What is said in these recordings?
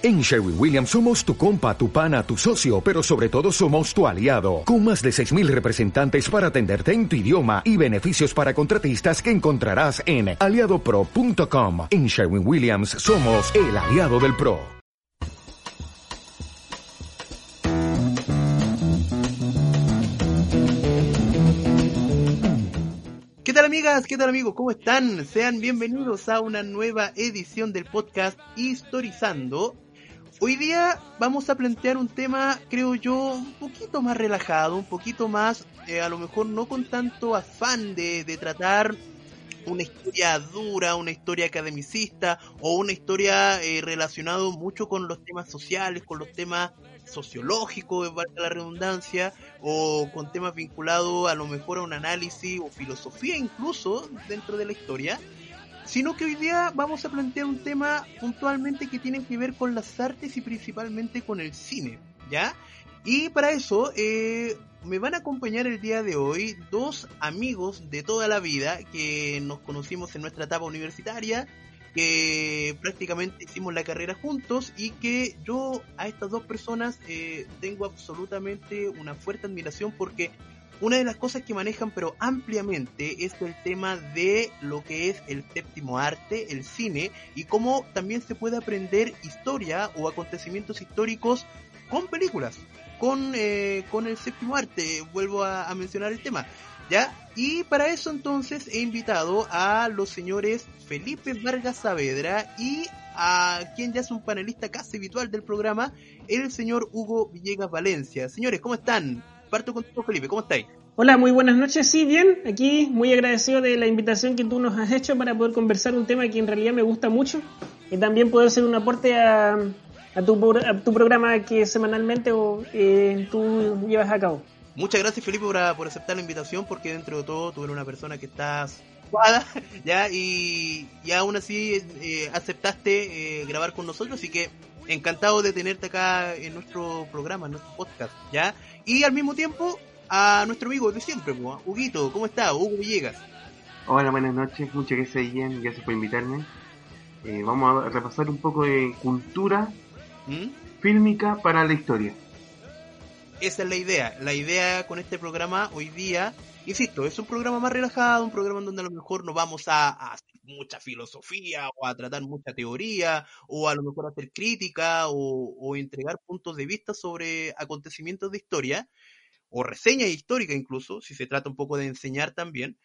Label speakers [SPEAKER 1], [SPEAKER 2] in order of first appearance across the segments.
[SPEAKER 1] En Sherwin Williams somos tu compa, tu pana, tu socio, pero sobre todo somos tu aliado, con más de 6.000 representantes para atenderte en tu idioma y beneficios para contratistas que encontrarás en aliadopro.com. En Sherwin Williams somos el aliado del PRO.
[SPEAKER 2] ¿Qué tal amigas? ¿Qué tal amigos? ¿Cómo están? Sean bienvenidos a una nueva edición del podcast Historizando Hoy día vamos a plantear un tema, creo yo, un poquito más relajado, un poquito más, eh, a lo mejor no con tanto afán de, tratar una historia dura, una historia academicista o una historia eh, relacionada mucho con los temas sociales, con los temas sociológicos, valga la redundancia, o con temas vinculados a lo mejor a un análisis o filosofía incluso dentro de la historia sino que hoy día vamos a plantear un tema puntualmente que tiene que ver con las artes y principalmente con el cine, ¿ya? Y para eso eh, me van a acompañar el día de hoy dos amigos de toda la vida que nos conocimos en nuestra etapa universitaria, que prácticamente hicimos la carrera juntos y que yo a estas dos personas eh, tengo absolutamente una fuerte admiración porque una de las cosas que manejan pero ampliamente es el tema de lo que es el séptimo arte, el cine, y cómo también se puede aprender historia o acontecimientos históricos con películas, con, eh, con el séptimo arte, vuelvo a, mencionar el tema. ¿Ya? Y para eso entonces he invitado a los señores Felipe Vargas Saavedra y a quien ya es un panelista casi habitual del programa, el señor Hugo Villegas Valencia. Señores, ¿cómo están? Parto contigo, Felipe, ¿cómo estáis?
[SPEAKER 3] Hola, muy buenas noches. Sí, bien, aquí muy agradecido de la invitación que tú nos has hecho para poder conversar un tema que en realidad me gusta mucho y también poder ser un aporte a, a, tu, tu, programa que semanalmente o, eh, tú llevas a cabo.
[SPEAKER 2] Muchas gracias, Felipe, por, por, aceptar la invitación porque dentro de todo tú eres una persona que estás ya y, y aún así eh, aceptaste eh, grabar con nosotros, así que encantado de tenerte acá en nuestro programa, en nuestro podcast, ¿ya? Y al mismo tiempo, a nuestro amigo de siempre, Huguito, ¿cómo está? Hugo Villegas.
[SPEAKER 4] Hola, buenas noches, muchas gracias Ian, gracias por invitarme. Eh, vamos a repasar un poco de cultura ¿Mm? fílmica para la historia.
[SPEAKER 2] Esa es la idea. La idea con este programa hoy día, insisto, es un programa más relajado, un programa donde a lo mejor no vamos a, a hacer mucha filosofía o a tratar mucha teoría o a lo mejor hacer crítica o, o entregar puntos de vista sobre acontecimientos de historia, o reseña histórica incluso, si se trata un poco de enseñar también,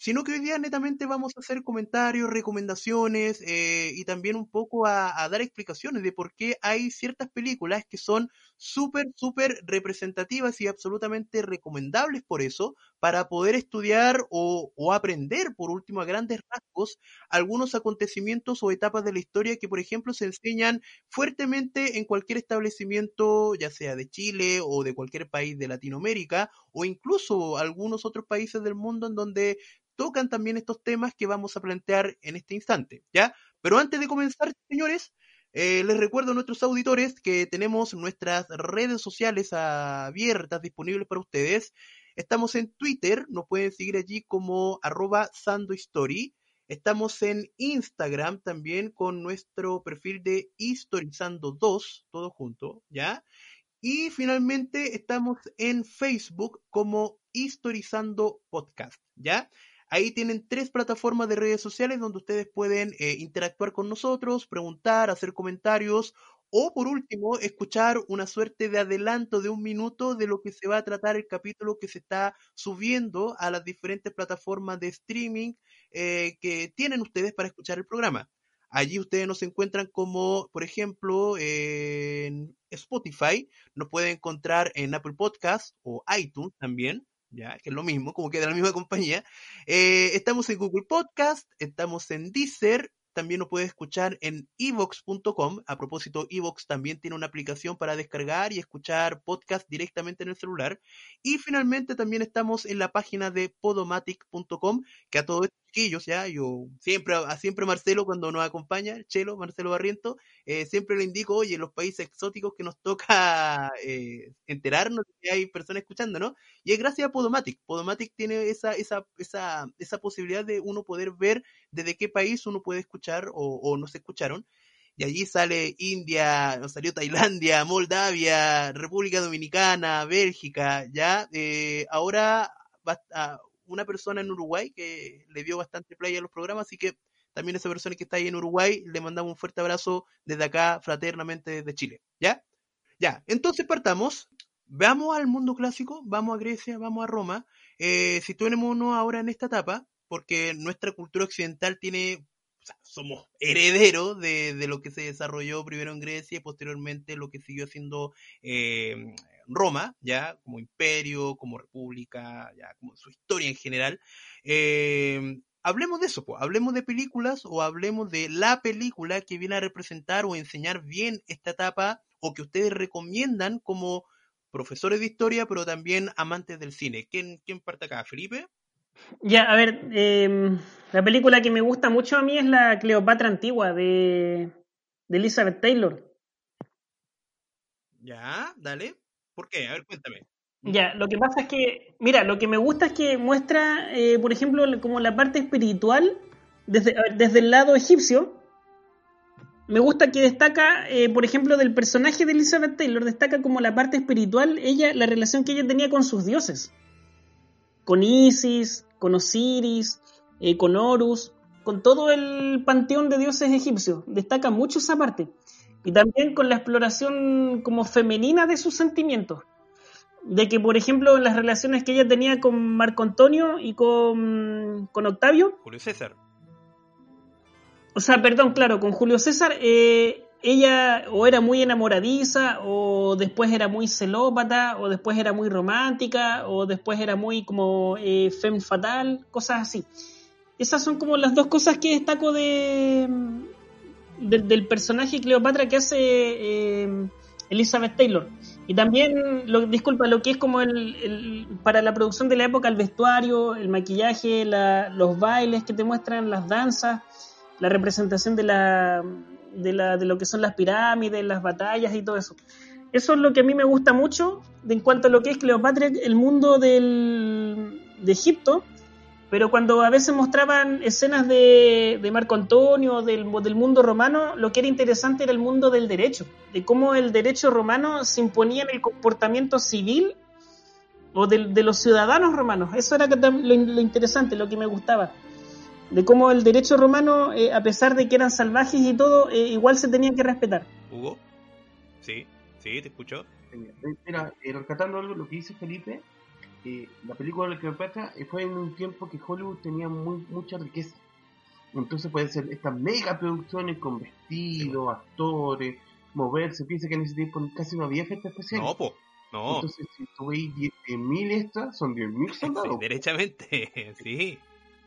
[SPEAKER 2] sino que hoy día netamente vamos a hacer comentarios, recomendaciones eh, y también un poco a, dar explicaciones de por qué hay ciertas películas que son súper, súper representativas y absolutamente recomendables por eso, para poder estudiar o, o, aprender, por último, a grandes rasgos, algunos acontecimientos o etapas de la historia que, por ejemplo, se enseñan fuertemente en cualquier establecimiento, ya sea de Chile o de cualquier país de Latinoamérica, o incluso algunos otros países del mundo en donde tocan también estos temas que vamos a plantear en este instante, ¿ya? Pero antes de comenzar, señores, eh, les recuerdo a nuestros auditores que tenemos nuestras redes sociales abiertas, disponibles para ustedes. Estamos en Twitter, nos pueden seguir allí como arroba sandohistory. Estamos en Instagram también con nuestro perfil de Historizando2, todo junto, ¿ya? Y finalmente estamos en Facebook como Historizando Podcast, ¿ya? Ahí tienen tres plataformas de redes sociales donde ustedes pueden eh, interactuar con nosotros, preguntar, hacer comentarios o por último escuchar una suerte de adelanto de un minuto de lo que se va a tratar el capítulo que se está subiendo a las diferentes plataformas de streaming eh, que tienen ustedes para escuchar el programa. Allí ustedes nos encuentran como, por ejemplo, en Spotify, nos pueden encontrar en Apple Podcast o iTunes también ya, que es lo mismo, como que de la misma compañía. Eh, estamos en Google Podcast, estamos en Deezer, también lo puedes escuchar en evox.com. A propósito, Evox también tiene una aplicación para descargar y escuchar podcast directamente en el celular. Y finalmente también estamos en la página de podomatic.com, que a todos chiquillos, ya, yo siempre, a siempre Marcelo cuando nos acompaña, Chelo, Marcelo Barriento, eh, siempre le indico, oye, en los países exóticos que nos toca eh, enterarnos que hay personas escuchando, ¿no? Y es gracias a Podomatic. Podomatic tiene esa, esa, esa, esa posibilidad de uno poder ver desde qué país uno puede escuchar o, o nos escucharon. y allí sale India, salió Tailandia, Moldavia, República Dominicana, Bélgica, ya, eh, ahora va una persona en Uruguay que le dio bastante play a los programas, así que también esa persona que está ahí en Uruguay, le mandamos un fuerte abrazo desde acá, fraternamente desde Chile, ¿ya? Ya, entonces partamos, veamos al mundo clásico, vamos a Grecia, vamos a Roma, eh, situémonos ahora en esta etapa, porque nuestra cultura occidental tiene somos herederos de, lo que se desarrolló primero en Grecia y posteriormente lo que siguió haciendo eh, Roma, ya como imperio, como república, ya como su historia en general. Eh, hablemos de eso, pues, hablemos de películas o hablemos de la película que viene a representar o enseñar bien esta etapa o que ustedes recomiendan como profesores de historia, pero también amantes del cine. ¿Quién, quién parte acá? ¿Felipe?
[SPEAKER 3] Ya, a ver, em, la película que me gusta mucho a mí es la Cleopatra antigua de, Elizabeth Taylor.
[SPEAKER 2] Ya, dale. ¿Por qué? A ver, cuéntame.
[SPEAKER 3] Ya, lo que pasa es que, mira, lo que me gusta es que muestra, eh, por ejemplo, como la parte espiritual desde, desde el lado egipcio. Me gusta que destaca, eh, por ejemplo, del personaje de Elizabeth Taylor, destaca como la parte espiritual, ella, la relación que ella tenía con sus dioses. Con Isis, con Osiris, eh, con Horus, con todo el panteón de dioses egipcios. Destaca mucho esa parte. Y también con la exploración como femenina de sus sentimientos. De que, por ejemplo, en las relaciones que ella tenía con Marco Antonio y con, con Octavio.
[SPEAKER 2] Julio César.
[SPEAKER 3] O sea, perdón, claro, con Julio César, eh, ella o era muy enamoradiza, o después era muy celópata, o después era muy romántica, o después era muy como eh, femme fatal, cosas así. Esas son como las dos cosas que destaco de, del personaje Cleopatra que hace eh, Elizabeth Taylor. Y también, lo, disculpa, lo que es como el, para la producción de la época, el vestuario, el maquillaje, los bailes que te muestran, las danzas, la representación de la de, la, de lo que son las pirámides, las batallas y todo eso. Eso es lo que a mí me gusta mucho de, en cuanto a lo que es Cleopatra, el mundo del, de Egipto, pero cuando a veces mostraban escenas de, de Marco Antonio, del, del, mundo romano, lo que era interesante era el mundo del derecho, de cómo el derecho romano se imponía en el comportamiento civil o de, de los ciudadanos romanos. Eso era lo, lo interesante, lo que me gustaba de cómo el derecho romano, eh, a pesar de que eran salvajes y todo, eh, igual se tenía que respetar.
[SPEAKER 2] Hugo, sí, sí, te escucho.
[SPEAKER 4] Mira, eh, rescatando algo lo que dice Felipe, la película de Cleopatra fue en un tiempo que Hollywood tenía muy, mucha riqueza. Entonces puede ser estas mega producciones con vestidos, actores, moverse. Piensa que en ese tiempo casi no había efectos especiales.
[SPEAKER 2] No, po. No.
[SPEAKER 4] Entonces, si tú veis 10.000 extras, son 10.000 soldados. Sí,
[SPEAKER 2] derechamente, sí.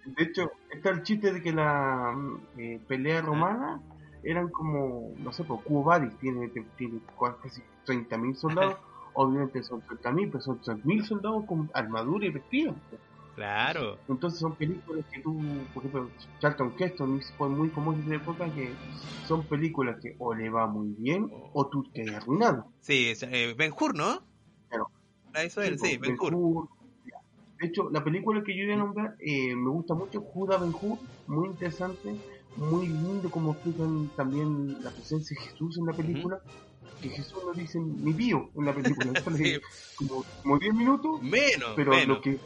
[SPEAKER 4] De hecho, está el chiste de que la eh, pelea romana eran como, no sé, pues Cubadis tiene, tiene casi 30.000 soldados. Obviamente son 30.000, pero son 3.000 soldados con armadura y vestidos.
[SPEAKER 2] Claro.
[SPEAKER 4] Entonces son películas que tú, por ejemplo, Charlton Heston fue muy famoso en época que son películas que o le va muy bien o tú te arruinado.
[SPEAKER 2] Sí, eh, Ben Hur, ¿no?
[SPEAKER 4] Claro.
[SPEAKER 2] Eso es, sí, Ben, Hur
[SPEAKER 4] de hecho, la película que yo voy a nombrar eh, me gusta mucho, Judas Ben Hur, muy interesante, muy lindo como explican también la presencia de Jesús en la película. Que Jesús no dice mi tío en la película, como, 10 minutos,
[SPEAKER 2] menos,
[SPEAKER 4] pero lo que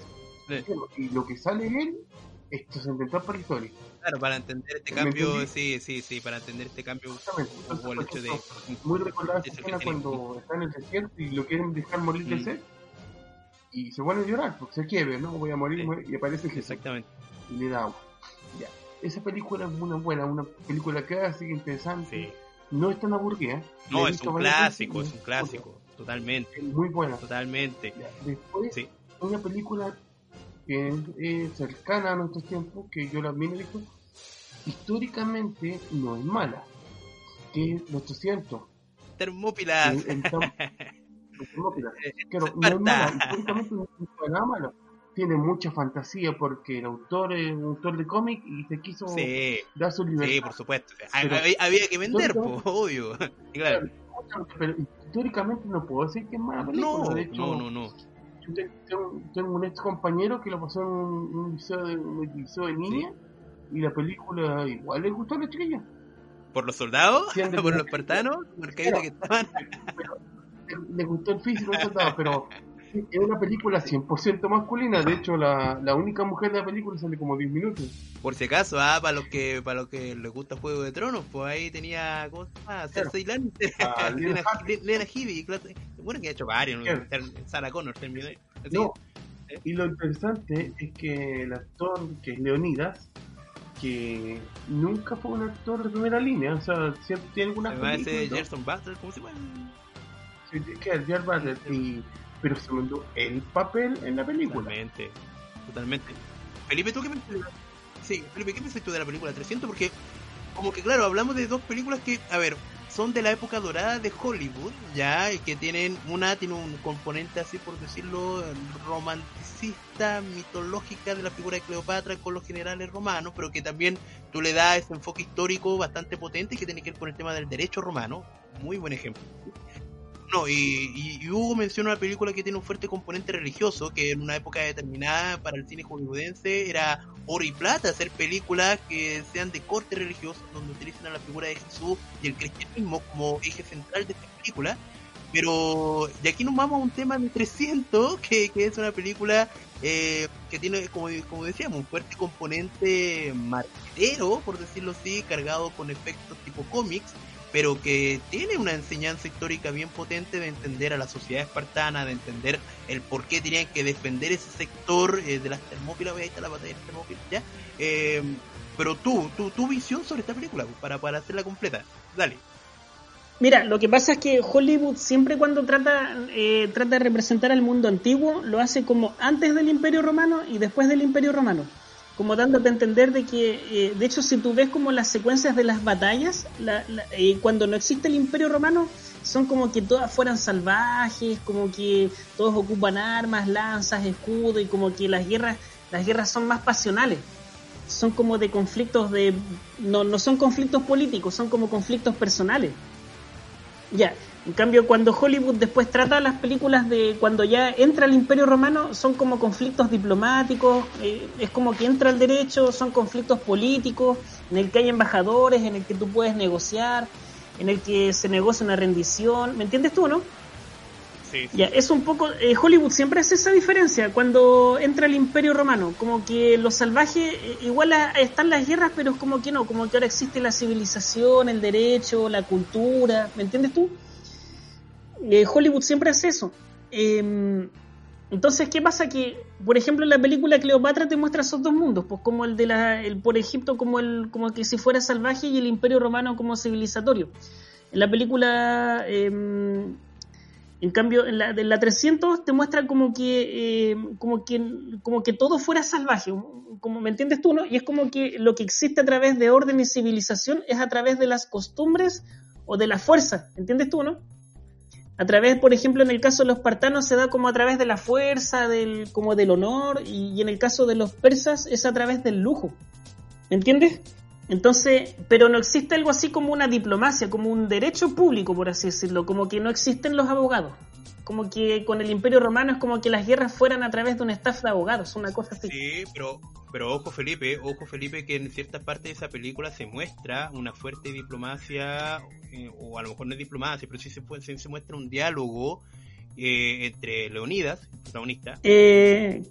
[SPEAKER 4] y lo que sale en él es trascendental para la historia.
[SPEAKER 2] Claro, para entender este cambio, sí, sí, sí, para entender este cambio
[SPEAKER 4] el hecho de... Muy recordada esa escena cuando está en el desierto y lo quieren dejar morir de sed y se vuelve a llorar porque se quiere, ¿no? Voy a morir, y aparece Jesús.
[SPEAKER 2] Exactamente.
[SPEAKER 4] Y le da agua. Ya. Esa película es una buena, una película que así interesante. No es tan aburrida.
[SPEAKER 2] No, es un clásico, es un clásico, totalmente.
[SPEAKER 4] muy buena.
[SPEAKER 2] Totalmente.
[SPEAKER 4] Después, una película que es, cercana a nuestros tiempos, que yo también he visto, históricamente no es mala, que es Los 300.
[SPEAKER 2] Termópilas.
[SPEAKER 4] Tiene mucha fantasía porque el autor es un autor de cómic y se quiso dar su libertad.
[SPEAKER 2] Sí, por supuesto. había, que vender, obvio. claro.
[SPEAKER 4] Pero históricamente no puedo decir que es mala película.
[SPEAKER 2] No,
[SPEAKER 4] de hecho,
[SPEAKER 2] no, no, no.
[SPEAKER 4] Yo tengo, un ex compañero que lo pasó en un, liceo de, un liceo de niña y la película igual le gustó a la chiquilla.
[SPEAKER 2] ¿Por los soldados? ¿Por los espartanos? Marcaditos que estaban.
[SPEAKER 4] le gustó el físico de soldado, pero es una película 100% masculina. De hecho, la, la única mujer de la película sale como 10 minutos.
[SPEAKER 2] Por si acaso, ah, para los que para los que les gusta Juego de Tronos, pues ahí tenía, ¿cómo se llama? Cersei Lannister,
[SPEAKER 4] Ah, Lena Headey.
[SPEAKER 2] Bueno que ha hecho varios. Sarah Connor, terminó.
[SPEAKER 4] No, y lo interesante es que el actor, que es Leonidas, que nunca fue un actor de primera línea, o sea, siempre tiene alguna
[SPEAKER 2] ese
[SPEAKER 4] película,
[SPEAKER 2] Gerson Butler, ¿cómo se llama?
[SPEAKER 4] Sí, que es Jared Butler, y, pero se el papel en la película.
[SPEAKER 2] Totalmente, totalmente. Felipe, ¿tú qué la- Sí, Felipe, ¿qué tú de la película 300? Porque, como que claro, hablamos de dos películas que, a ver, son de la época dorada de Hollywood, ya, y que tienen, una tiene un componente así por decirlo, romanticista, mitológica de la figura de Cleopatra con los generales romanos, pero que también tú le das ese enfoque histórico bastante potente que tiene que ver con el tema del derecho romano. Muy buen ejemplo. No, y, y- Hugo menciona una película que tiene un fuerte componente religioso, que en una época determinada para el cine hollywoodense era oro y plata, hacer películas que sean de corte religioso, donde utilicen a la figura de Jesús y el cristianismo como eje central de esta película. Pero, y aquí nos vamos a un tema de 300, que, que es una película eh, que tiene, como, como decíamos, un fuerte componente marquetero, por decirlo así, cargado con efectos tipo cómics, pero que tiene una enseñanza histórica bien potente de entender a la sociedad espartana, de entender el por qué tenían que defender ese sector eh, de las termópilas, ahí está la batalla de las termópilas, ¿ya? Eh, pero tú, tú, tu visión sobre esta película, para, para hacerla completa, dale.
[SPEAKER 3] Mira, lo que pasa es que Hollywood siempre cuando trata, eh, trata de representar al mundo antiguo, lo hace como antes del Imperio Romano y después del Imperio Romano. Como dándote a entender de que, eh, de hecho, si tú ves como las secuencias de las batallas, la- la- eh, cuando no existe el Imperio Romano, son como que todas fueran salvajes, como que todos ocupan armas, lanzas, escudos, y como que las guerras, las guerras son más pasionales son como de conflictos de no, no son conflictos políticos, son como conflictos personales. Ya, en cambio cuando Hollywood después trata las películas de cuando ya entra el Imperio Romano son como conflictos diplomáticos, eh, es como que entra el derecho, son conflictos políticos en el que hay embajadores, en el que tú puedes negociar, en el que se negocia una rendición, ¿me entiendes tú, no?
[SPEAKER 2] Sí,
[SPEAKER 3] Ya, es un poco. eh, Hollywood siempre hace esa diferencia cuando entra el Imperio Romano. Como que los salvajes, eh, igual a- están las guerras, pero es como que no, como que ahora existe la civilización, el derecho, la cultura. ¿Me entiendes tú? Eh, Hollywood siempre hace eso. Eh, entonces, ¿qué pasa? Que, por ejemplo, en la película Cleopatra te muestra esos dos mundos, pues como el de la, el por Egipto como el, como que si fuera salvaje y el Imperio Romano como civilizatorio. En la película, eh, en cambio, en la, en la 300 te muestra como que, eh, como que, como que todo fuera salvaje, como me entiendes tú, ¿no? Y es como que lo que existe a través de orden y civilización es a través de las costumbres o de la fuerza, ¿entiendes tú, no? A través, por ejemplo, en el caso de los espartanos se da como a través de la fuerza, del, como del honor, y, en el caso de los persas es a través del lujo. ¿Me entiendes? Entonces, pero no existe algo así como una diplomacia, como un derecho público, por así decirlo, como que no existen los abogados. Como que con el Imperio Romano es como que las guerras fueran a través de un staff de abogados, una cosa así.
[SPEAKER 2] Sí, pero, pero ojo Felipe, ojo Felipe que en ciertas partes de esa película se muestra una fuerte diplomacia, eh, o a lo mejor no es diplomacia, pero sí se, puede- sí se muestra un diálogo eh, entre Leonidas, el protagonista,
[SPEAKER 3] Eh,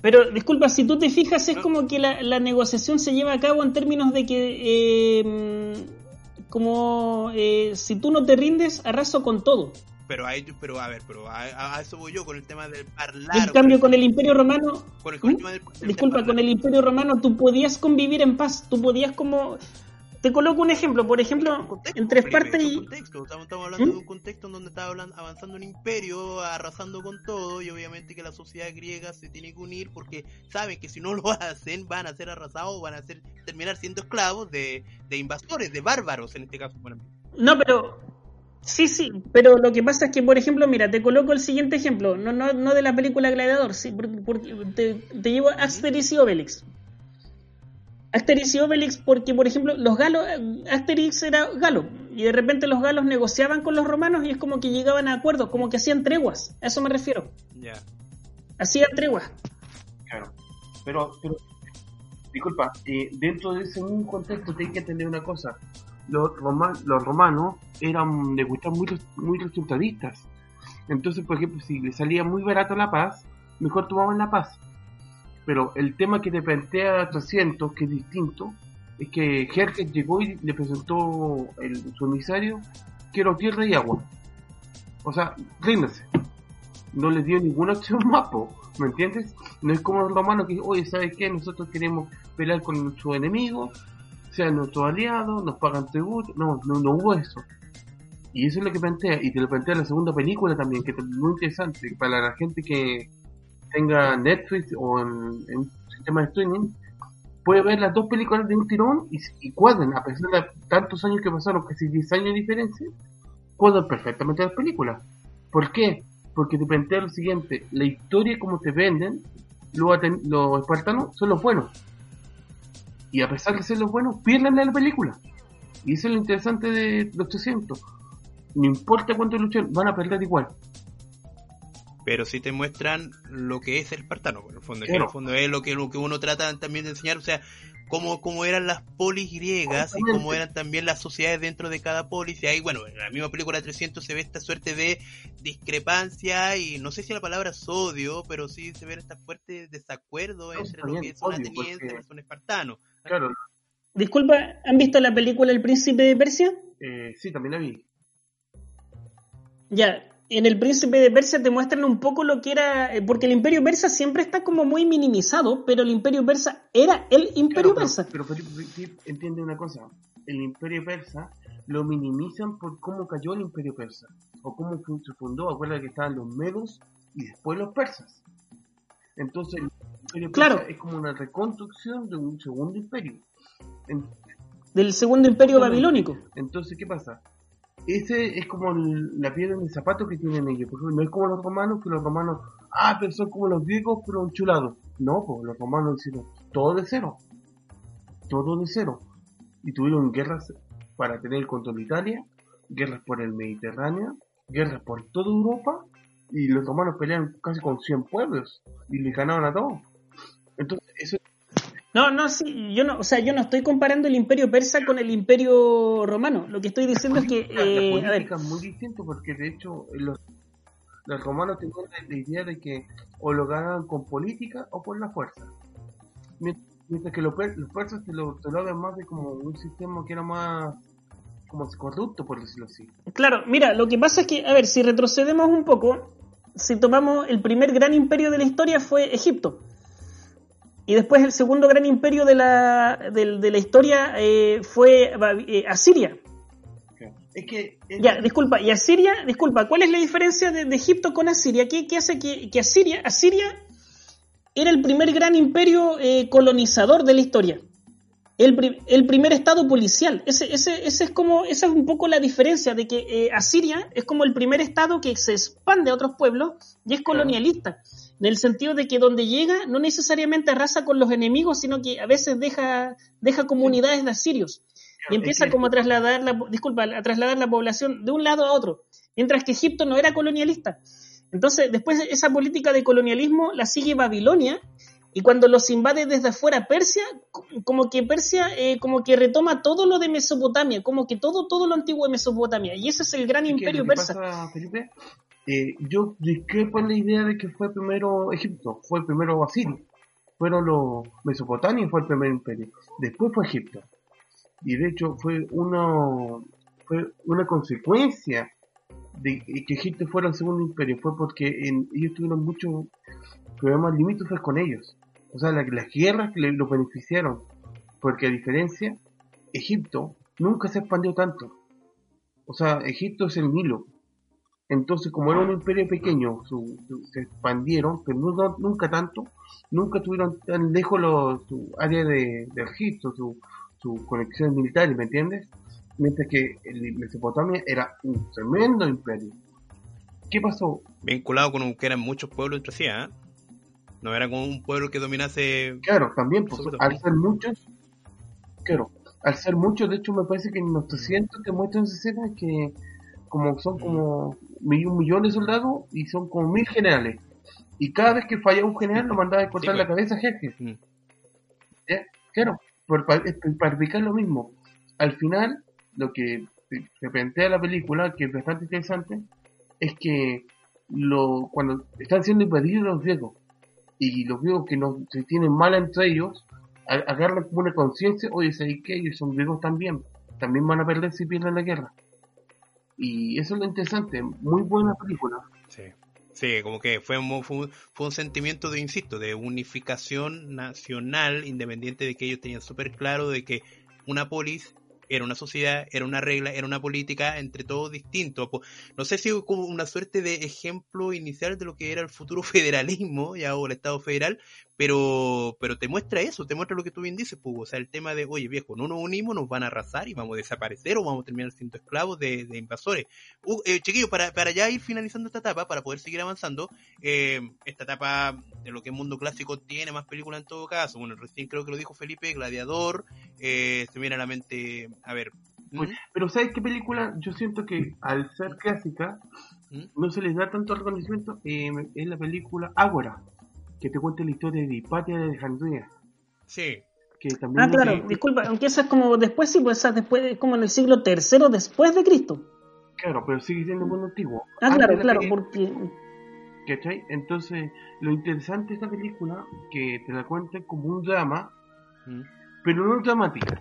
[SPEAKER 3] pero disculpa, si tú te fijas, es como que la, la negociación se lleva a cabo en términos de que, como eh, si tú no te rindes, arraso con todo.
[SPEAKER 2] Pero hay, pero a ver, pero a, a- a eso voy yo con el tema del
[SPEAKER 3] En
[SPEAKER 2] hablar,
[SPEAKER 3] cambio, con el Imperio Romano,
[SPEAKER 2] con el, con el
[SPEAKER 3] ¿Mm?
[SPEAKER 2] tema del- del
[SPEAKER 3] disculpa, con el Imperio Romano tú podías convivir en paz, tú podías como... Te coloco un ejemplo, por ejemplo,
[SPEAKER 2] Contexto,
[SPEAKER 3] entre
[SPEAKER 2] Felipe,
[SPEAKER 3] Esparta
[SPEAKER 2] es un
[SPEAKER 3] y...
[SPEAKER 2] contexto. Estamos, estamos hablando
[SPEAKER 3] ¿Mm?
[SPEAKER 2] de un contexto en donde estaba hablan- avanzando un imperio, arrasando con todo, y obviamente que la sociedad griega se tiene que unir porque saben que si no lo hacen van a ser arrasados, van a ser terminar siendo esclavos de, de invasores, de bárbaros en este caso. ejemplo.
[SPEAKER 3] No, pero... Sí, sí, pero lo que pasa es que, por ejemplo, mira, te coloco el siguiente ejemplo, no, no, no de la película Gladiador, sí, porque, porque te, te llevo a Asterix y Obelix. Asterix y Obelix porque, por ejemplo, los galos, Asterix era galo, y de repente los galos negociaban con los romanos y es como que llegaban a acuerdos, como que hacían treguas, a eso me refiero,
[SPEAKER 2] Ya.
[SPEAKER 3] hacían treguas.
[SPEAKER 4] Claro. Pero, pero disculpa, eh, dentro de ese mismo contexto hay que entender una cosa. Los, los romanos eran, les gustaban muy, muy resultadistas. Entonces, por ejemplo, si le salía muy barato la paz, mejor tomaban la paz. Pero el tema que te plantea 300, que es distinto, es que Jerjes llegó y le presentó el, su emisario, quiero tierra y agua. O sea, ríndanse. No les dio ninguna opción más, ¿me entiendes? No es como los romanos que, oye, ¿sabes qué? Nosotros queremos pelear con nuestro enemigo, sean nuestros aliados, nos pagan tributo. No, no, no hubo eso. Y eso es lo que plantea, y te lo plantea la segunda película también, que es muy interesante para la gente que tenga Netflix o en, un sistema de streaming, puede ver las dos películas de un tirón y, y cuadran, a pesar de tantos años que pasaron, casi 10 años de diferencia, cuadran perfectamente las películas. ¿Por qué? Porque te plantea lo siguiente, la historia como te venden, los, los espartanos son los buenos. Y a pesar de ser los buenos, pierden la película. Y eso es lo interesante de los 300. No importa cuánto luchan, van a perder igual
[SPEAKER 2] pero sí te muestran lo que es el espartano, en el fondo, que en el fondo es lo que, lo que uno trata también de enseñar, o sea, cómo, cómo eran las polis griegas y cómo eran también las sociedades dentro de cada polis, y ahí, bueno, en la misma película 300 se ve esta suerte de discrepancia y no sé si la palabra es odio, pero sí se ve esta fuerte desacuerdo entre lo que es un ateniense y un espartano.
[SPEAKER 3] Claro. Disculpa, ¿han visto la película El Príncipe de Persia?
[SPEAKER 4] Eh, sí, también la vi.
[SPEAKER 3] Ya, en el príncipe de Persia te muestran un poco lo que era, eh, porque el imperio persa siempre está como muy minimizado, pero el imperio persa era el imperio persa.
[SPEAKER 4] Pero, entiende una cosa, el imperio persa lo minimizan por cómo cayó el imperio persa, o cómo se fundó, acuérdate que estaban los medos y después los persas. Entonces imperio persa es como una reconstrucción de un segundo imperio.
[SPEAKER 3] Del segundo imperio babilónico.
[SPEAKER 4] Entonces, ¿qué pasa? ese es como la piedra en el zapato que tienen ellos. Porque no es como los romanos, que los romanos, ah, pero son como los griegos, pero enchulados. No, pues los romanos hicieron todo de cero. Todo de cero. Y tuvieron guerras para tener el control de Italia, guerras por el Mediterráneo, guerras por toda Europa, y los romanos pelearon casi con 100 pueblos, y les ganaron a todos. Eso
[SPEAKER 3] no, no, sí, yo no, o sea, yo no estoy comparando el imperio persa con el imperio romano. Lo que estoy diciendo es que...
[SPEAKER 4] Eh, la política es muy distinto porque de hecho los, los romanos tenían la idea de que o lo ganaban con política o por la fuerza. Mientras que los, persas te lo, te lo más de como un sistema que era más como corrupto, por decirlo así.
[SPEAKER 3] Claro, mira, lo que pasa es que, a ver, si retrocedemos un poco, si tomamos el primer gran imperio de la historia fue Egipto. Y después el segundo gran imperio de la, de, la historia eh, fue eh, Asiria.
[SPEAKER 4] Es que,
[SPEAKER 3] Ya, disculpa, y Asiria, disculpa, ¿cuál es la diferencia de, Egipto con Asiria? ¿Qué, qué hace que, que, Asiria, Asiria era el primer gran imperio eh, colonizador de la historia? El, el, primer estado policial. Ese, ese, ese es como, esa es un poco la diferencia de que Asiria es como el primer estado que se expande a otros pueblos y es colonialista en el sentido de que donde llega no necesariamente arrasa con los enemigos, sino que a veces deja, deja comunidades de asirios y empieza como a trasladar la, disculpa, a trasladar la población de un lado a otro, mientras que Egipto no era colonialista. Entonces, después esa política de colonialismo la sigue Babilonia y cuando los invade desde afuera Persia, como que Persia eh, como que retoma todo lo de Mesopotamia, como que todo todo lo antiguo de Mesopotamia y ese es el gran imperio persa.
[SPEAKER 4] Eh, yo discrepo en la idea de que fue primero Egipto, fue primero Asiria, fueron los Mesopotamia fue el primer imperio, después fue Egipto. Y de hecho fue una, fue una consecuencia de que Egipto fuera el segundo imperio, fue porque ellos tuvieron muchos problemas limítrofes con ellos. O sea, las guerras que lo beneficiaron, porque a diferencia, Egipto nunca se expandió tanto. O sea, Egipto es el Nilo, entonces, como era un imperio pequeño, se expandieron, pero nunca tanto, nunca tuvieron tan lejos los, su área de, registro, su, su conexión militar, ¿me entiendes? Mientras que el Mesopotamia era un tremendo imperio. ¿Qué pasó?
[SPEAKER 2] Vinculado con un, que eran muchos pueblos entre sí, ¿eh? No era como un pueblo que dominase.
[SPEAKER 4] Claro, también, pues, al ser muchos, claro, al ser muchos, de hecho, me parece que en los 300 te muestran escena que como son como un millón de soldados y son como mil generales. Y cada vez que falla un general lo mandaba a cortar la cabeza jefe. Claro, para, explicar lo mismo. Al final, lo que se- plantea la película, que es bastante interesante, es que lo, cuando están siendo invadidos los griegos y los griegos que no se tienen mal entre ellos, agarran como una conciencia, oye, ¿sabes qué? Ellos son griegos también, también van a perder si pierden la guerra. Y eso es lo interesante, muy buena película.
[SPEAKER 2] Sí. Sí, como que fue un, fue, un- sentimiento de, insisto, de unificación nacional, independiente de que ellos tenían súper claro de que una polis era una sociedad, era una regla, era una política, entre todos distintos. Po- No sé si como una suerte de ejemplo inicial de lo que era el futuro federalismo, ya o el Estado federal, pero, pero te muestra eso, te muestra lo que tú bien dices, pues, o sea, el tema de, oye viejo, no nos unimos, nos van a arrasar y vamos a desaparecer o vamos a terminar siendo esclavos de, de invasores. Uh, eh, chiquillos, para, para ya ir finalizando esta etapa, para poder seguir avanzando, eh, esta etapa de lo que es mundo clásico tiene más películas en todo caso. Bueno, recién creo que lo dijo Felipe, Gladiador, eh, se viene a la mente, a ver. ¿Mm?
[SPEAKER 4] Pues, pero ¿sabes qué película? Yo siento que al ser clásica
[SPEAKER 2] ¿Mm?
[SPEAKER 4] no se les da tanto reconocimiento. eh, es la película Ágora, que te cuenta la historia de Hipatia de Alejandría.
[SPEAKER 2] Sí,
[SPEAKER 4] Que también
[SPEAKER 3] Ah, claro, disculpa, aunque esa es como después, sí, pues esa después, es como en el siglo tercero después de Cristo.
[SPEAKER 4] Claro, pero sigue siendo muy antiguo.
[SPEAKER 3] Ah,
[SPEAKER 4] Antes
[SPEAKER 3] claro, claro, porque
[SPEAKER 4] ¿Cachai? Entonces, lo interesante de esta película, que te la cuentan como un drama,
[SPEAKER 2] ¿Mm?
[SPEAKER 4] pero no dramática.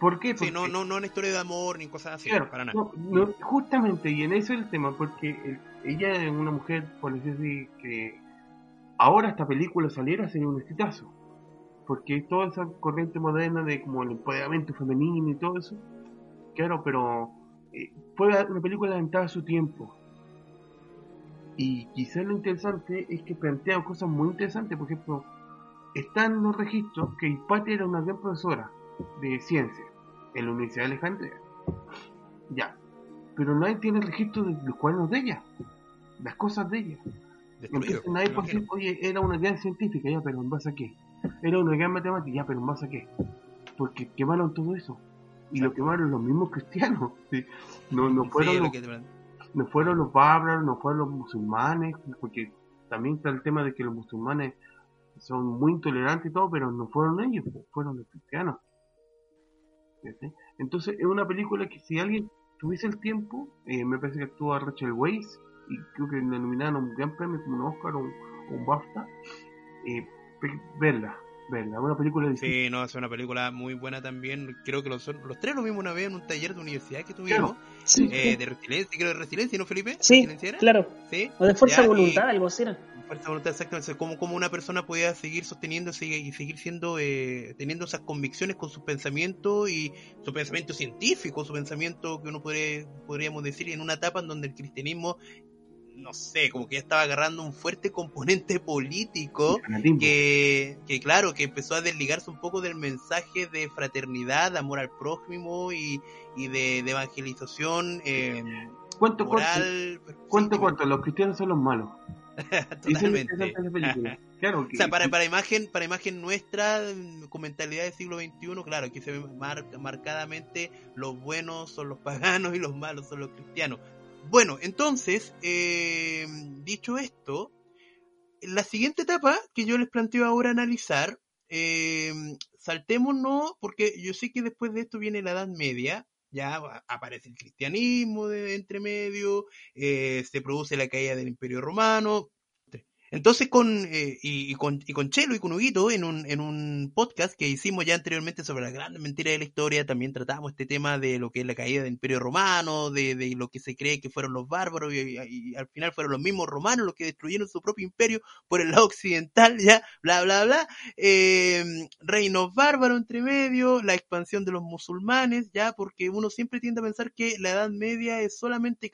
[SPEAKER 4] ¿Por qué?
[SPEAKER 2] sí
[SPEAKER 4] Porque,
[SPEAKER 2] no, no, no una historia de amor ni cosas así,
[SPEAKER 4] claro,
[SPEAKER 2] para nada.
[SPEAKER 4] no, no, justamente, y en eso es el tema, porque el- ella es una mujer, por decir así, que ahora esta película saliera sería un exitazo. Porque toda esa corriente moderna de como el empoderamiento femenino y todo eso, claro, pero eh, fue una película adelantada a su tiempo. Y quizás lo interesante es que plantea cosas muy interesantes. Por ejemplo, están los registros que Hipatia era una gran profesora de ciencia en la Universidad de Alejandría. Ya. Pero nadie tiene registro de los cuadernos de ella, las cosas de ella.
[SPEAKER 2] Destruido,
[SPEAKER 4] Entonces nadie decir, oye, era una gran científica, ya, pero ¿en base a qué? Era una gran matemática, ya, pero ¿en base a qué? Porque quemaron todo eso. Y lo quemaron los mismos cristianos. ¿sí? No, no fueron
[SPEAKER 2] lo
[SPEAKER 4] los
[SPEAKER 2] te-
[SPEAKER 4] no fueron los bárbaros, no fueron los musulmanes, porque también está el tema de que los musulmanes son muy intolerantes y todo, pero no fueron ellos, pues, fueron los cristianos. Entonces es una película que si alguien tuviese el tiempo, eh, me parece que actúa Rachel Weisz, y creo que le nominaron a un gran premio como un Oscar o un, un BAFTA, eh, verla, verla, una película difícil.
[SPEAKER 2] Sí, no, es una película muy buena también. Creo que los, los tres lo vimos una vez en un taller de universidad que tuvimos.
[SPEAKER 4] Claro.
[SPEAKER 3] sí,
[SPEAKER 2] eh, de resiliencia, creo de resiliencia, ¿no, Felipe?
[SPEAKER 3] sí, claro,
[SPEAKER 2] Sí.
[SPEAKER 3] o de fuerza
[SPEAKER 2] Ya,
[SPEAKER 3] de
[SPEAKER 2] y-
[SPEAKER 3] voluntad, algo así era.
[SPEAKER 2] Fuerza de voluntad, exactamente. Cómo, cómo una persona podía seguir sosteniéndose y seguir siendo, eh, teniendo esas convicciones con sus pensamientos y su pensamiento científico, su pensamiento que uno podría, podríamos decir en una etapa en donde el cristianismo, no sé, como que ya estaba agarrando un fuerte componente político que, que claro, que empezó a desligarse un poco del mensaje de fraternidad, de amor al prójimo y, y de, de evangelización eh,
[SPEAKER 4] Cuento corto,
[SPEAKER 2] moral.
[SPEAKER 4] cuento
[SPEAKER 2] Sí,
[SPEAKER 4] corto, los cristianos son los malos.
[SPEAKER 2] Totalmente.
[SPEAKER 4] Claro, que,
[SPEAKER 2] O sea, para, para imagen, para imagen nuestra, con mentalidad del siglo XXI, claro, aquí se ve mar- marcadamente los buenos son los paganos y los malos son los cristianos. Bueno, entonces, eh, dicho esto, la siguiente etapa que yo les planteo ahora analizar, eh, saltémonos, porque yo sé que después de esto viene la Edad Media, ya aparece el cristianismo de entre medio, eh, se produce la caída del Imperio Romano, entonces con, eh, y, y con y con Chelo y con Huguito en un, en un podcast que hicimos ya anteriormente sobre las grandes mentiras de la historia, también tratamos este tema de lo que es la caída del Imperio Romano, de, de lo que se cree que fueron los bárbaros y, al final fueron los mismos romanos los que destruyeron su propio imperio por el lado occidental, ya, bla, bla, bla. Eh, reinos bárbaros entre medio, la expansión de los musulmanes, ya, porque uno siempre tiende a pensar que la Edad Media es solamente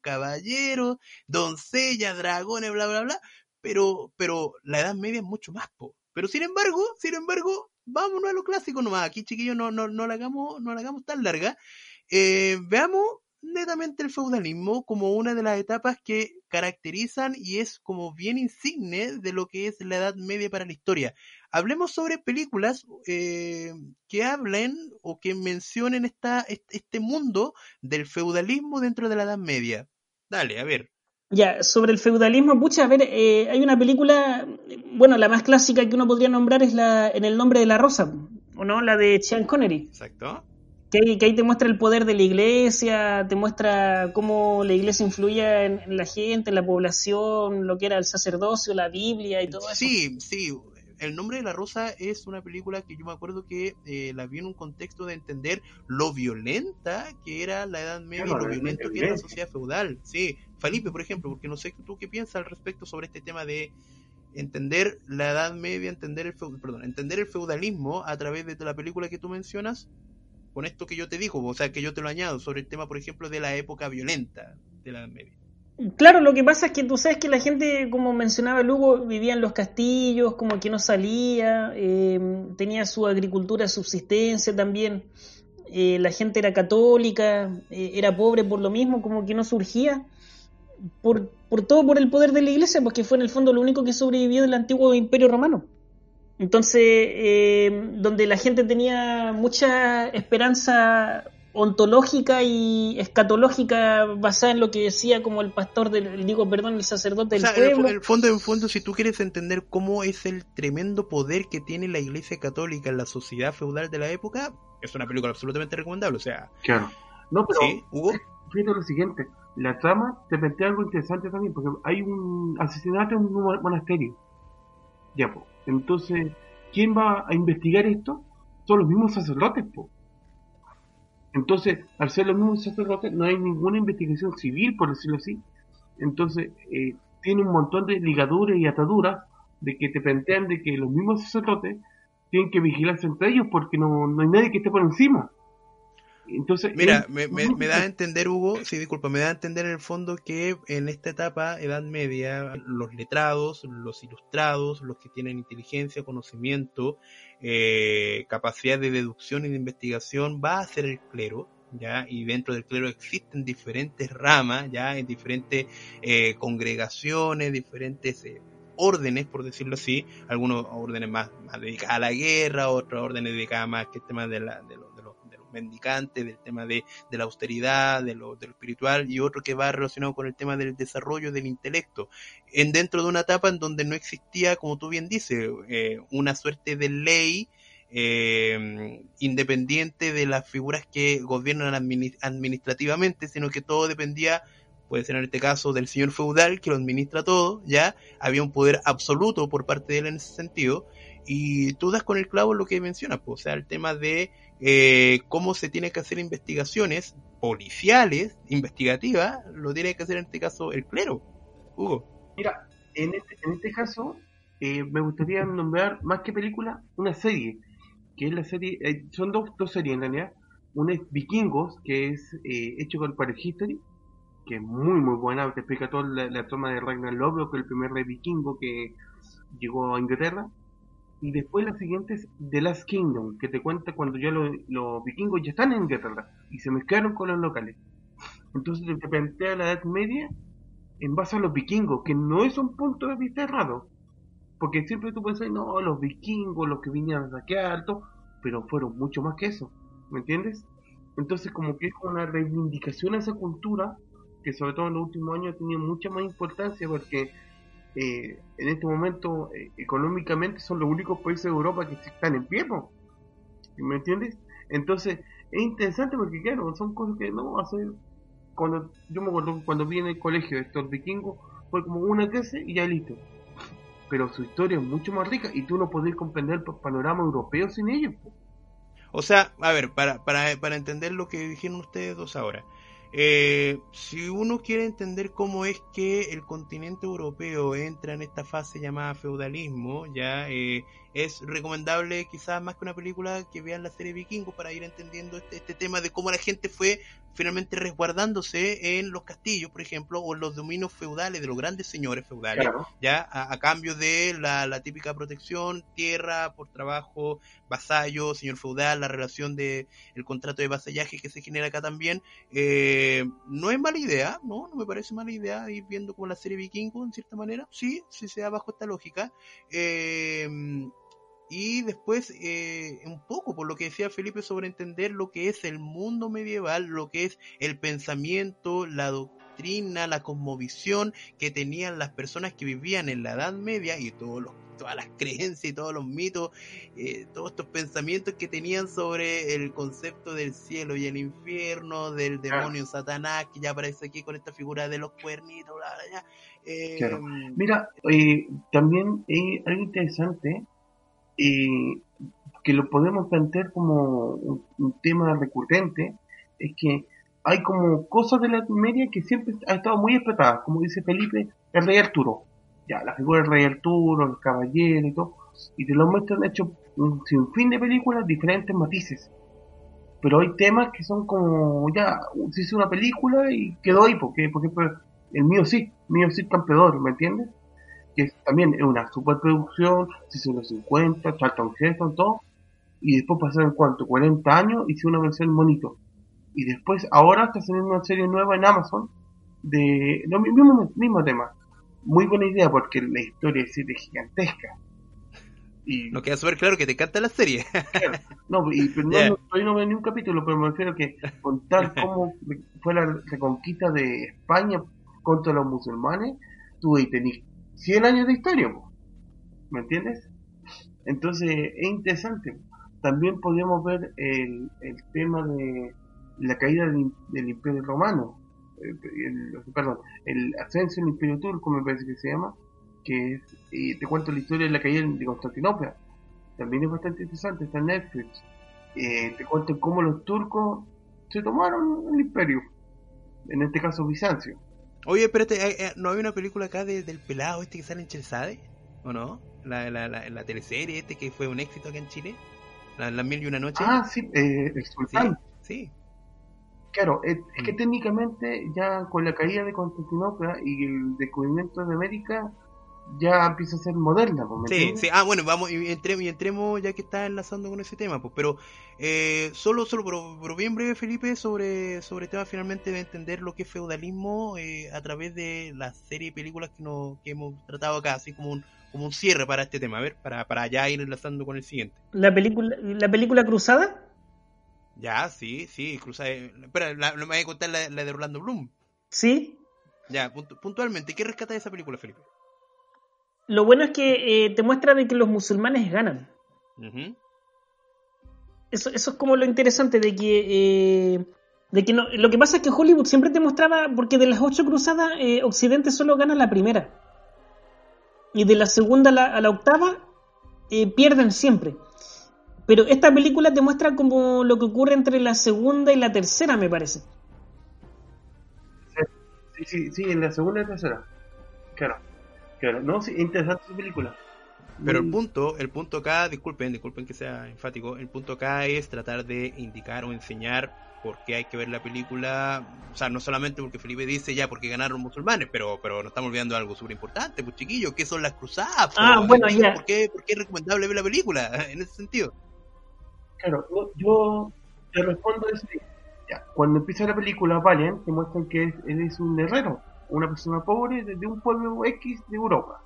[SPEAKER 2] caballeros, doncellas, dragones, bla, bla, bla, pero, pero la Edad Media es mucho más, po. Pero sin embargo, sin embargo, vámonos a lo clásico nomás. Aquí, chiquillos, no, no, no la hagamos, no la hagamos tan larga. Eh, veamos netamente el feudalismo como una de las etapas que caracterizan y es como bien insigne de lo que es la Edad Media para la historia. Hablemos sobre películas eh, que hablen o que mencionen esta, este, mundo del feudalismo dentro de la Edad Media. Dale, a ver.
[SPEAKER 3] Ya, sobre el feudalismo, pucha, a ver, eh, hay una película, bueno, la más clásica que uno podría nombrar es la En el nombre de la rosa, ¿o no? La de Sean Connery.
[SPEAKER 2] Exacto.
[SPEAKER 3] Que ahí, que ahí te muestra el poder de la iglesia, te muestra cómo la iglesia influía en, en la gente, en la población, lo que era el sacerdocio, la Biblia y todo eso.
[SPEAKER 2] Sí, sí. El nombre de la rosa es una película que yo me acuerdo que eh, la vi en un contexto de entender lo violenta que era la Edad Media y lo violento que era la sociedad feudal. Sí, Felipe, por ejemplo, porque no sé tú qué piensas al respecto sobre este tema de entender la Edad Media, entender el perdón, entender el feudalismo a través de la película que tú mencionas, con esto que yo te digo, o sea, que yo te lo añado sobre el tema, por ejemplo, de la época violenta de la Media.
[SPEAKER 3] Claro, lo que pasa es que tú sabes que la gente, como mencionaba Lugo, vivía en los castillos, como que no salía, eh, tenía su agricultura subsistencia también. Eh, la gente era católica, eh, era pobre por lo mismo, como que no surgía. Por, por todo por el poder de la iglesia, porque fue en el fondo lo único que sobrevivió del antiguo imperio romano. Entonces, eh, donde la gente tenía mucha esperanza ontológica y escatológica basada en lo que decía como el pastor del, digo, perdón, el sacerdote
[SPEAKER 2] O
[SPEAKER 3] del
[SPEAKER 2] sea, en el,
[SPEAKER 3] pueblo.
[SPEAKER 2] en el fondo, en fondo, si tú quieres entender cómo es el tremendo poder que tiene la Iglesia Católica en la sociedad feudal de la época, es una película absolutamente recomendable. O sea,
[SPEAKER 4] Claro. No, pero
[SPEAKER 2] sí, Hugo,
[SPEAKER 4] fíjate lo siguiente, la trama te plantea algo interesante también, porque hay un asesinato en un mo- monasterio. Ya, pues. Entonces, ¿quién va a investigar esto? Son los mismos sacerdotes, pues. Entonces, al ser los mismos sacerdotes, no hay ninguna investigación civil, por decirlo así. Entonces, eh, tiene un montón de ligaduras y ataduras de que te plantean de que los mismos sacerdotes tienen que vigilarse entre ellos porque no, no hay nadie que esté por encima. Entonces,
[SPEAKER 2] mira,
[SPEAKER 4] es-
[SPEAKER 2] me, me- me da a entender, Hugo, sí, disculpa, me da a entender en el fondo que en esta etapa, Edad Media, los letrados, los ilustrados, los que tienen inteligencia, conocimiento, eh, capacidad de deducción y de investigación, va a ser el clero. ¿Ya? Y dentro del clero existen diferentes ramas, ya en diferentes eh, congregaciones, diferentes eh, órdenes, por decirlo así, algunos órdenes más, más dedicadas a la guerra, otros órdenes dedicadas más que el tema de, la, de, los, mendicantes, del tema de, de la austeridad, de lo, de lo espiritual, y otro que va relacionado con el tema del desarrollo del intelecto, en dentro de una etapa en donde no existía, como tú bien dices, eh, una suerte de ley eh, independiente de las figuras que gobiernan admini- administrativamente, sino que todo dependía, puede ser en este caso, del señor feudal que lo administra todo, ya había un poder absoluto por parte de él en ese sentido, y tú das con el clavo lo que mencionas, pues, o sea, el tema de eh, cómo se tiene que hacer investigaciones policiales, investigativas, lo tiene que hacer en este caso el clero. Hugo.
[SPEAKER 4] Mira, en este, en este caso, eh, me gustaría nombrar más que película, una serie, que es la serie, eh, son dos, dos series en realidad. Una es Vikingos, que es eh, hecho con Paris History, que es muy muy buena, te explica toda la, la toma de Ragnar Lothbrok, el primer rey vikingo que llegó a Inglaterra. Y después la siguiente es The Last Kingdom, que te cuenta cuando ya los, los vikingos ya están en Inglaterra y se mezclaron con los locales. Entonces te plantea la Edad Media en base a los vikingos, que no es un punto de vista errado. Porque siempre tú decir, no, los vikingos, los que vinieron a saquear, todo, pero fueron mucho más que eso, ¿me entiendes? Entonces como que es una reivindicación a esa cultura, que sobre todo en los últimos años ha tenido mucha más importancia porque eh, en este momento eh, económicamente son los únicos países de Europa que están en pie. ¿me entiendes? Entonces es interesante porque claro, son cosas que no hace cuando yo me acuerdo cuando vi en el colegio estos vikingos fue como una clase y ya listo pero su historia es mucho más rica y tú no podés comprender el panorama europeo sin ellos.
[SPEAKER 2] O sea, a ver, para, para, para entender lo que dijeron ustedes dos ahora. Eh, si uno quiere entender cómo es que el continente europeo entra en esta fase llamada feudalismo, ya eh, es recomendable quizás más que una película que vean la serie Vikingos para ir entendiendo este, este tema de cómo la gente fue finalmente resguardándose en los castillos, por ejemplo, o en los dominios feudales de los grandes señores feudales,
[SPEAKER 4] Claro.
[SPEAKER 2] ya a, a cambio de la, la típica protección, tierra por trabajo, vasallo, señor feudal, la relación de el contrato de vasallaje que se genera acá también, eh, no es mala idea, no, no me parece mala idea ir viendo como la serie Vikingo en cierta manera, sí, sí se da bajo esta lógica. Eh, y después, eh, un poco por lo que decía Felipe sobre entender lo que es el mundo medieval, lo que es el pensamiento, la doctrina, la cosmovisión que tenían las personas que vivían en la Edad Media y todos los todas las creencias y todos los mitos, eh, todos estos pensamientos que tenían sobre el concepto del cielo y el infierno, del demonio Satanás, que ya aparece aquí con esta figura de los cuernitos, bla, bla,
[SPEAKER 4] eh, Mira, eh, también hay algo interesante que lo podemos plantear como un, tema recurrente, es que hay como cosas de la media que siempre ha estado muy explotadas, como dice Felipe, el rey Arturo. Ya, la figura del rey Arturo, el caballero y todo, y te lo muestran hecho un sinfín de películas, diferentes matices. Pero hay temas que son como, ya, se hizo una película y quedó ahí, porque, por ejemplo, el mío sí, mío sí campeador, ¿me entiendes? Que también es una superproducción, se hizo en los 50, Charlton Heston, todo, y después pasaron cuánto, 40 años, y hizo una versión bonito y después ahora está saliendo una serie nueva en Amazon de lo mismo, mismo tema. Muy buena idea porque la historia es gigantesca.
[SPEAKER 2] Y, no queda súper claro que te encanta la serie.
[SPEAKER 4] no, y, pero no, no, veo ni un capítulo, pero me refiero a que contar cómo fue la reconquista de España contra los musulmanes, tú ahí tenés 100 años de historia, ¿me entiendes? Entonces es interesante. También podemos ver el, el tema de la caída del, Imperio Romano, el, perdón, el ascenso del Imperio Turco me parece que se llama, que es, y te cuento la historia de la caída de Constantinopla, también es bastante interesante, está en Netflix, eh, te cuento cómo los turcos se tomaron el imperio, en este caso Bizancio.
[SPEAKER 2] Oye, espérate, eh, eh, ¿no hay una película acá del pelado este que sale en Chelsade? ¿O no? La, la, la, teleserie este que fue un éxito acá en Chile. Las mil y una noches.
[SPEAKER 4] Ah, sí, eh, el
[SPEAKER 2] sultán. sí.
[SPEAKER 4] Claro, es, que mm. técnicamente ya con la caída de Constantinopla y el descubrimiento de América ya empieza a ser moderna.
[SPEAKER 2] Pues, sí, sí, ah, bueno, vamos, y entremos, y entremos ya que está enlazando con ese tema, pues, pero eh, solo, solo, pero, bien breve, Felipe, sobre, sobre el tema finalmente de entender lo que es feudalismo eh, a través de la serie de películas que, nos, que hemos tratado acá, así como un, como un cierre para este tema, a ver, para, para ya ir enlazando con el siguiente.
[SPEAKER 3] ¿La película, la película Cruzada?
[SPEAKER 2] Ya, sí, sí, cruza. Espera, no me voy a contar la, de Orlando Bloom.
[SPEAKER 3] Sí.
[SPEAKER 2] Ya, puntualmente, ¿qué rescata de esa película, Felipe?
[SPEAKER 3] Lo bueno es que eh, te muestra de que los musulmanes ganan. eso, eso es como lo interesante de que. Eh, de que no, lo que pasa es que Hollywood siempre te mostraba, porque de las ocho cruzadas, eh, Occidente solo gana la primera. Y de la segunda a la octava, pierden siempre. Pero esta película te muestra como lo que ocurre entre la segunda y la tercera, me parece.
[SPEAKER 4] Sí, sí, sí, en la segunda y la tercera. Claro, claro. No, sí, interesante esa película.
[SPEAKER 2] Pero el punto, el punto acá, disculpen, disculpen que sea enfático, el punto acá es tratar de indicar o enseñar por qué hay que ver la película, o sea, no solamente porque Felipe dice ya porque ganaron musulmanes, pero pero nos estamos olvidando de algo súper importante, pues chiquillos, ¿qué son las cruzadas?
[SPEAKER 3] Ah, bueno, ya.
[SPEAKER 2] ¿por qué, ¿Por qué es recomendable ver la película en ese sentido?
[SPEAKER 4] Claro, yo, te respondo eso. Ya, cuando empieza la película, Valiant te muestran que él es un herrero, una persona pobre de, un pueblo X de Europa.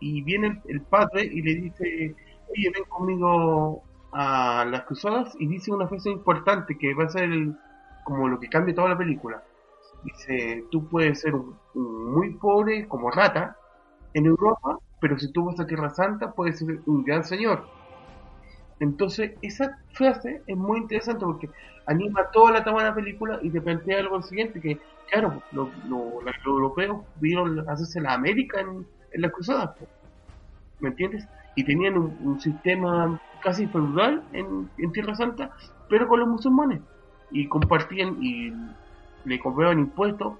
[SPEAKER 4] Y viene el, padre y le dice, oye, ven conmigo a las cruzadas y dice una frase importante que va a ser como lo que cambia toda la película. Dice, tú puedes ser muy pobre como rata en Europa, pero si tú vas a Tierra Santa puedes ser un gran señor. Entonces, esa frase es muy interesante porque anima toda la trama de la película y te plantea algo siguiente, que claro, los, europeos vieron hacerse la América en, las cruzadas, ¿me entiendes? Y tenían un, sistema casi feudal en, Tierra Santa, pero con los musulmanes. Y compartían y le compraban impuestos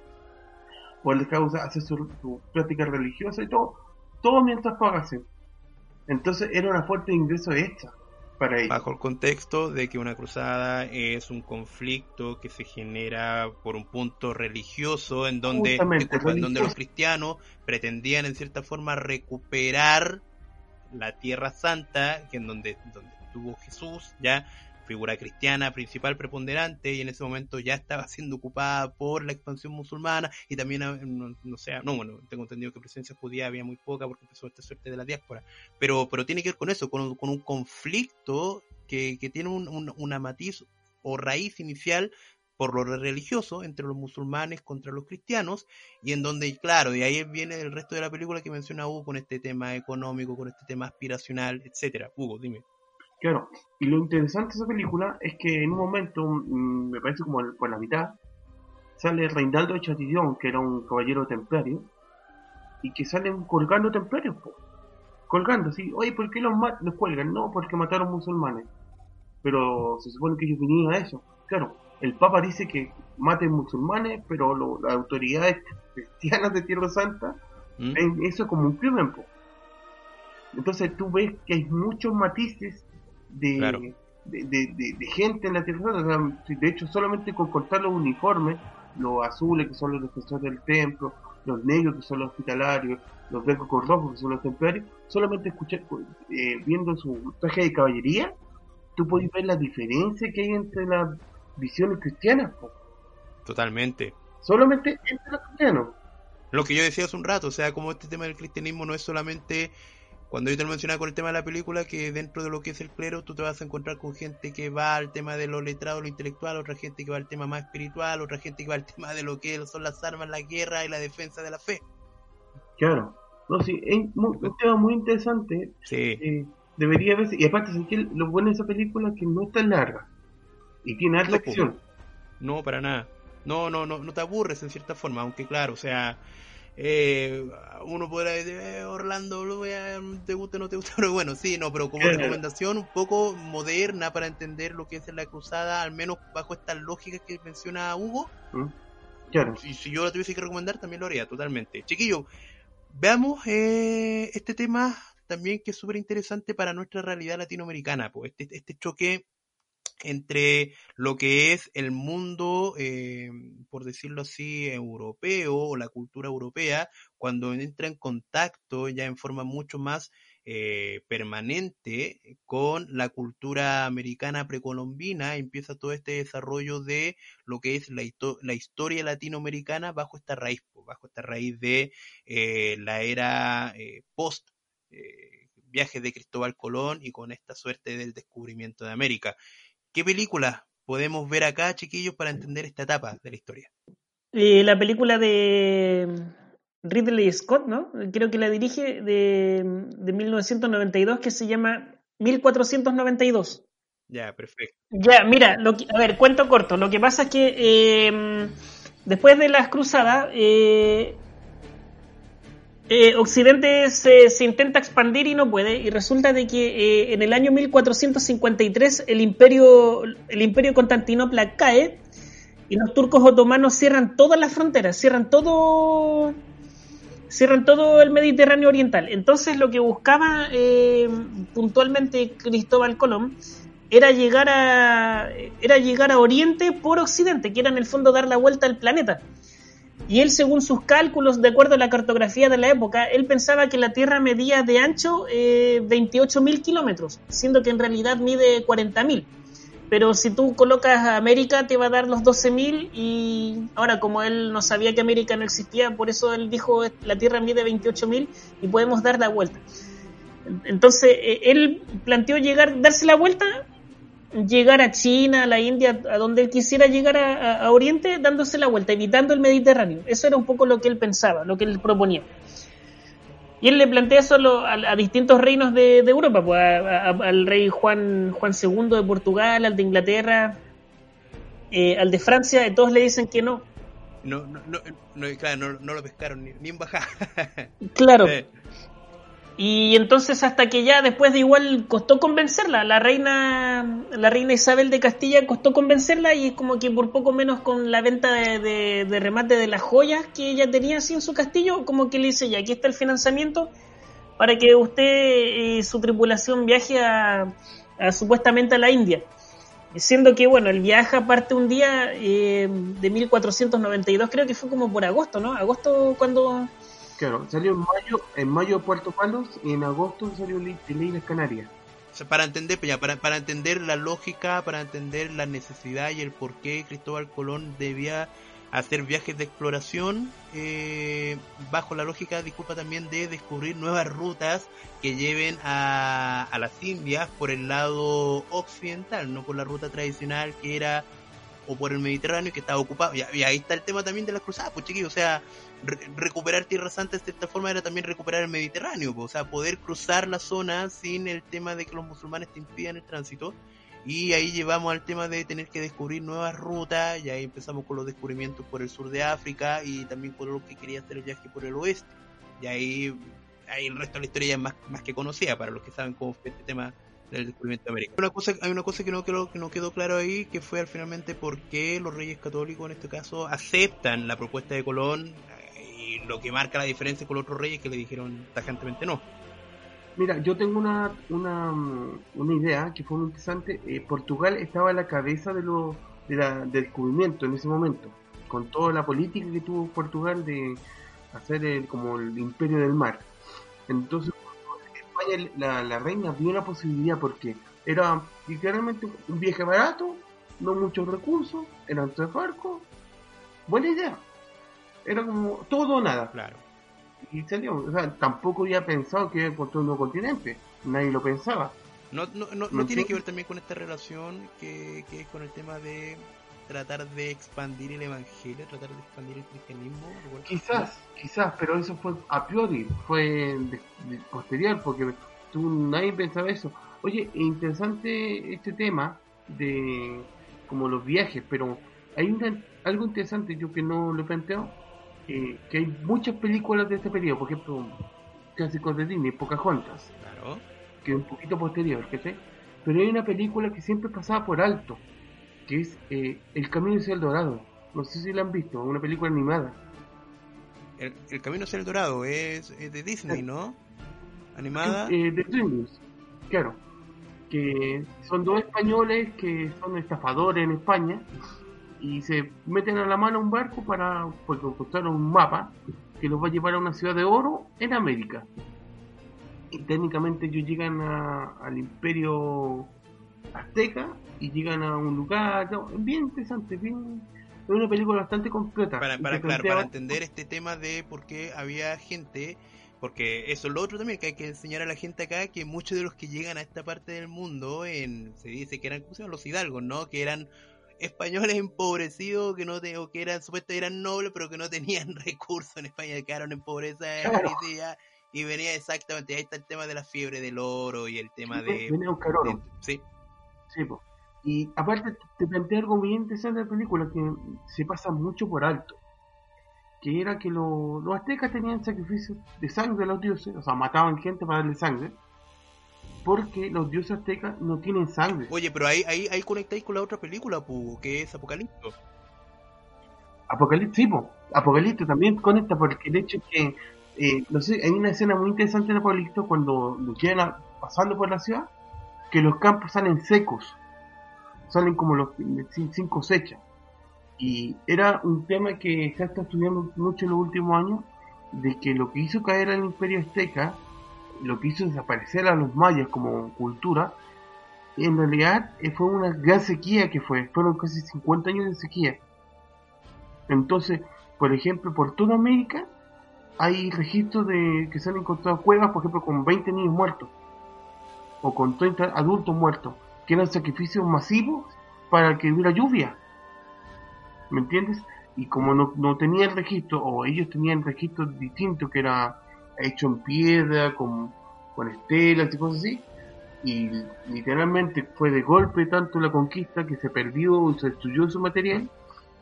[SPEAKER 4] por les causa hacer su, su, práctica religiosa y todo, todo mientras pagasen. Entonces era una fuerte ingreso extra
[SPEAKER 2] bajo el contexto de que una cruzada es un conflicto que se genera por un punto religioso en donde, en donde los cristianos pretendían en cierta forma recuperar la tierra santa que en donde, donde estuvo Jesús ya figura cristiana principal preponderante y en ese momento ya estaba siendo ocupada por la expansión musulmana y también, ah, no, sé, no, bueno, tengo entendido que presencia judía había muy poca porque empezó esta suerte de la diáspora, pero, pero tiene que ver con eso, con, con un conflicto que, que tiene un, una matiz o raíz inicial por lo religioso entre los musulmanes contra los cristianos y en donde, claro, de ahí viene el resto de la película que menciona Hugo con este tema económico, con este tema aspiracional, etcétera. Hugo, dime.
[SPEAKER 4] Claro, y lo interesante de esa película es que en un momento, mm, me parece como por la mitad, sale Reinaldo de Chatillon, que era un caballero templario, y que salen colgando templarios, colgando, sí, oye, ¿por qué los, los cuelgan? No, porque mataron musulmanes. Pero se supone que ellos vinieron a eso. Claro, el Papa dice que maten musulmanes, pero las autoridades cristianas de Tierra Santa ¿Mm? ven eso como un crimen. Entonces tú ves que hay muchos matices de, de, gente en la Tierra Santa. de hecho, solamente con cortar los uniformes, los azules que son los defensores del templo, los negros que son los hospitalarios, los blancos con rojos que son los templarios, solamente escuchar, eh, viendo su traje de caballería, tú puedes ver la diferencia que hay entre las visiones cristianas.
[SPEAKER 2] Totalmente.
[SPEAKER 4] Solamente entre los cristianos.
[SPEAKER 2] Lo que yo decía hace un rato, o sea, como este tema del cristianismo no es solamente cuando yo te lo mencionaba con el tema de la película, que dentro de lo que es el clero, tú te vas a encontrar con gente que va al tema de lo letrado, lo intelectual, otra gente que va al tema más espiritual, otra gente que va al tema de lo que son las armas, la guerra y la defensa de la fe.
[SPEAKER 4] Claro, no, sí, es un tema muy interesante.
[SPEAKER 2] Sí.
[SPEAKER 4] Eh, debería verse, y aparte, lo bueno de esa película es que no es tan larga y tiene acción.
[SPEAKER 2] No, para nada. No, no, no, no te aburres en cierta forma, aunque claro, o sea, eh, uno podrá decir, eh, Orlando, te gusta o no te gusta, pero bueno, sí, no, pero como recomendación un poco moderna para entender lo que es la cruzada, al menos bajo esta lógica que menciona Hugo.
[SPEAKER 4] ¿Mm? Claro.
[SPEAKER 2] Si, si yo la tuviese que recomendar, también lo haría, totalmente. Chiquillo, veamos eh, este tema también que es súper interesante para nuestra realidad latinoamericana, pues este, este choque entre lo que es el mundo, eh, por decirlo así, europeo o la cultura europea, cuando entra en contacto ya en forma mucho más eh, permanente con la cultura americana precolombina, empieza todo este desarrollo de lo que es la, la historia latinoamericana bajo esta raíz, bajo esta raíz de eh, la era post viaje de Cristóbal Colón y con esta suerte del descubrimiento de América. ¿Qué película podemos ver acá, chiquillos, para entender esta etapa de la historia?
[SPEAKER 3] Eh, la película de Ridley Scott, ¿no? Creo que la dirige de, de 1992 que se llama 1492.
[SPEAKER 2] Ya, perfecto.
[SPEAKER 3] Ya, mira, lo a ver, cuento corto. Lo que pasa es que eh, después de las cruzadas, eh, eh, Occidente se, intenta expandir y no puede, y resulta de que eh, en el año 1453 el imperio, el imperio Constantinopla cae y los turcos otomanos cierran todas las fronteras, cierran todo, cierran todo el Mediterráneo oriental. Entonces lo que buscaba eh, puntualmente Cristóbal Colón era llegar a era llegar a Oriente por Occidente, que era en el fondo dar la vuelta al planeta. Y él, según sus cálculos, de acuerdo a la cartografía de la época, él pensaba que la Tierra medía de ancho eh, 28.000 kilómetros, siendo que en realidad mide 40.000. Pero si tú colocas a América te va a dar los 12.000 y ahora como él no sabía que América no existía, por eso él dijo la Tierra mide 28.000 y podemos dar la vuelta. Entonces eh, él planteó llegar, darse la vuelta llegar a China, a la India, a donde él quisiera llegar a, Oriente, dándose la vuelta, evitando el Mediterráneo. Eso era un poco lo que él pensaba, lo que él proponía. Y él le plantea eso a, distintos reinos de, Europa, pues, al rey Juan, Juan II de Portugal, al de Inglaterra, eh, al de Francia, todos le dicen que no.
[SPEAKER 2] No, no, no, claro, no, lo pescaron ni, ni en bajada.
[SPEAKER 3] claro. Y entonces hasta que ya después de igual costó convencerla, la reina, la reina Isabel de Castilla costó convencerla y es como que por poco menos con la venta de, remate de las joyas que ella tenía así en su castillo, como que le dice ya aquí está el financiamiento para que usted y su tripulación viaje a, supuestamente a la India. Siendo que, bueno, el viaje aparte un día eh, de 1492, creo que fue como por agosto, ¿no? Agosto cuando
[SPEAKER 4] Claro, salió en mayo, en mayo Puerto Palos y en agosto salió en Islas Canarias.
[SPEAKER 2] para entender, pues para, para entender la lógica, para entender la necesidad y el por qué Cristóbal Colón debía hacer viajes de exploración eh, bajo la lógica, disculpa también, de descubrir nuevas rutas que lleven a, a las Indias por el lado occidental, no por la ruta tradicional que era o por el Mediterráneo que estaba ocupado. Y, ahí está el tema también de las cruzadas, pues chiquillos, o sea, recuperar Tierra Santa de cierta forma era también recuperar el Mediterráneo, pues, o sea, poder cruzar la zona sin el tema de que los musulmanes te impidan el tránsito. Y ahí llevamos al tema de tener que descubrir nuevas rutas, y ahí empezamos con los descubrimientos por el sur de África y también por lo que quería hacer el viaje por el oeste. Y ahí, ahí el resto de la historia ya es más, más que conocida para los que saben cómo fue este tema del descubrimiento de América. Una cosa, hay una cosa que no quedó, que no quedó claro ahí, que fue al finalmente por qué los reyes católicos en este caso aceptan la propuesta de Colón lo que marca la diferencia con los otros reyes que le dijeron tajantemente no.
[SPEAKER 4] Mira, yo tengo una, una, una idea que fue muy interesante. Eh, Portugal estaba a la cabeza de lo, de del descubrimiento en ese momento, con toda la política que tuvo Portugal de hacer el, como el imperio del mar. Entonces, España la, la reina vio la posibilidad porque era literalmente un viaje barato, no muchos recursos, eran tres barcos. Buena idea. Era como todo o nada.
[SPEAKER 2] Claro
[SPEAKER 4] y salió. O sea, tampoco había pensado que iba a encontrar un nuevo continente. Nadie lo pensaba.
[SPEAKER 2] No, no, no, no tiene que ver también con esta relación que, que, es con el tema de tratar de expandir el evangelio, tratar de expandir el cristianismo.
[SPEAKER 4] Quizás, quizás, pero eso fue a priori, fue posterior, porque tú nadie pensaba eso. Oye, interesante este tema de como los viajes, pero hay una, algo interesante yo que no lo he planteado eh, que hay muchas películas de este periodo, por ejemplo, clásicos de Disney, Pocahontas,
[SPEAKER 2] claro.
[SPEAKER 4] que es un poquito posterior, ¿sí? Pero hay una película que siempre pasaba por alto, que es eh, El Camino hacia el Dorado. No sé si la han visto, una película animada.
[SPEAKER 2] El, Camino hacia el Dorado es, de Disney, ¿no? Animada.
[SPEAKER 4] Eh, de Disney, claro. Que son dos españoles que son estafadores en España y se meten a la mano un barco para porque encontraron un mapa que los va a llevar a una ciudad de oro en América. Y técnicamente ellos llegan al imperio azteca y llegan a un lugar bien interesante, bien es una película bastante completa.
[SPEAKER 2] Para, para, claro, para entender este tema de por qué había gente, porque eso es lo otro también que hay que enseñar a la gente acá, que muchos de los que llegan a esta parte del mundo, en, se dice que eran los hidalgos, ¿no? Que eran españoles empobrecidos que no te, que eran supuestamente eran nobles pero que no tenían recursos en España quedaron en pobreza y venía exactamente ahí está el tema de la fiebre del oro y el tema de,
[SPEAKER 4] venía buscar oro.
[SPEAKER 2] sí.
[SPEAKER 4] Sí y aparte te planteé algo muy interesante de la película que se pasa mucho por alto que era que los aztecas tenían sacrificios de sangre a los dioses o sea mataban gente para darle sangre porque los dioses aztecas no tienen sangre.
[SPEAKER 2] Oye, pero ahí, ahí, ahí conectáis con la otra película, que es Apocalipto.
[SPEAKER 4] Apocalipto, sí, Apocalipto también conecta porque el hecho es que, eh, no sé, hay una escena muy interesante en Apocalipto cuando lo llegan pasando por la ciudad, que los campos salen secos, salen como los sin, sin cosecha. Y era un tema que se ha estado estudiando mucho en los últimos años, de que lo que hizo caer al imperio azteca lo que hizo desaparecer a los mayas como cultura, en realidad eh, fue una gran sequía que fue, fueron casi 50 años de sequía. Entonces, por ejemplo, por toda América hay registros de que se han encontrado cuevas, por ejemplo, con 20 niños muertos o con 30 adultos muertos, que eran sacrificios masivos para que hubiera lluvia. ¿Me entiendes? Y como no, no tenía el registro, o ellos tenían registros distintos, que era hecho en piedra, con, con estelas y cosas así. Y literalmente fue de golpe tanto la conquista que se perdió y se destruyó su material.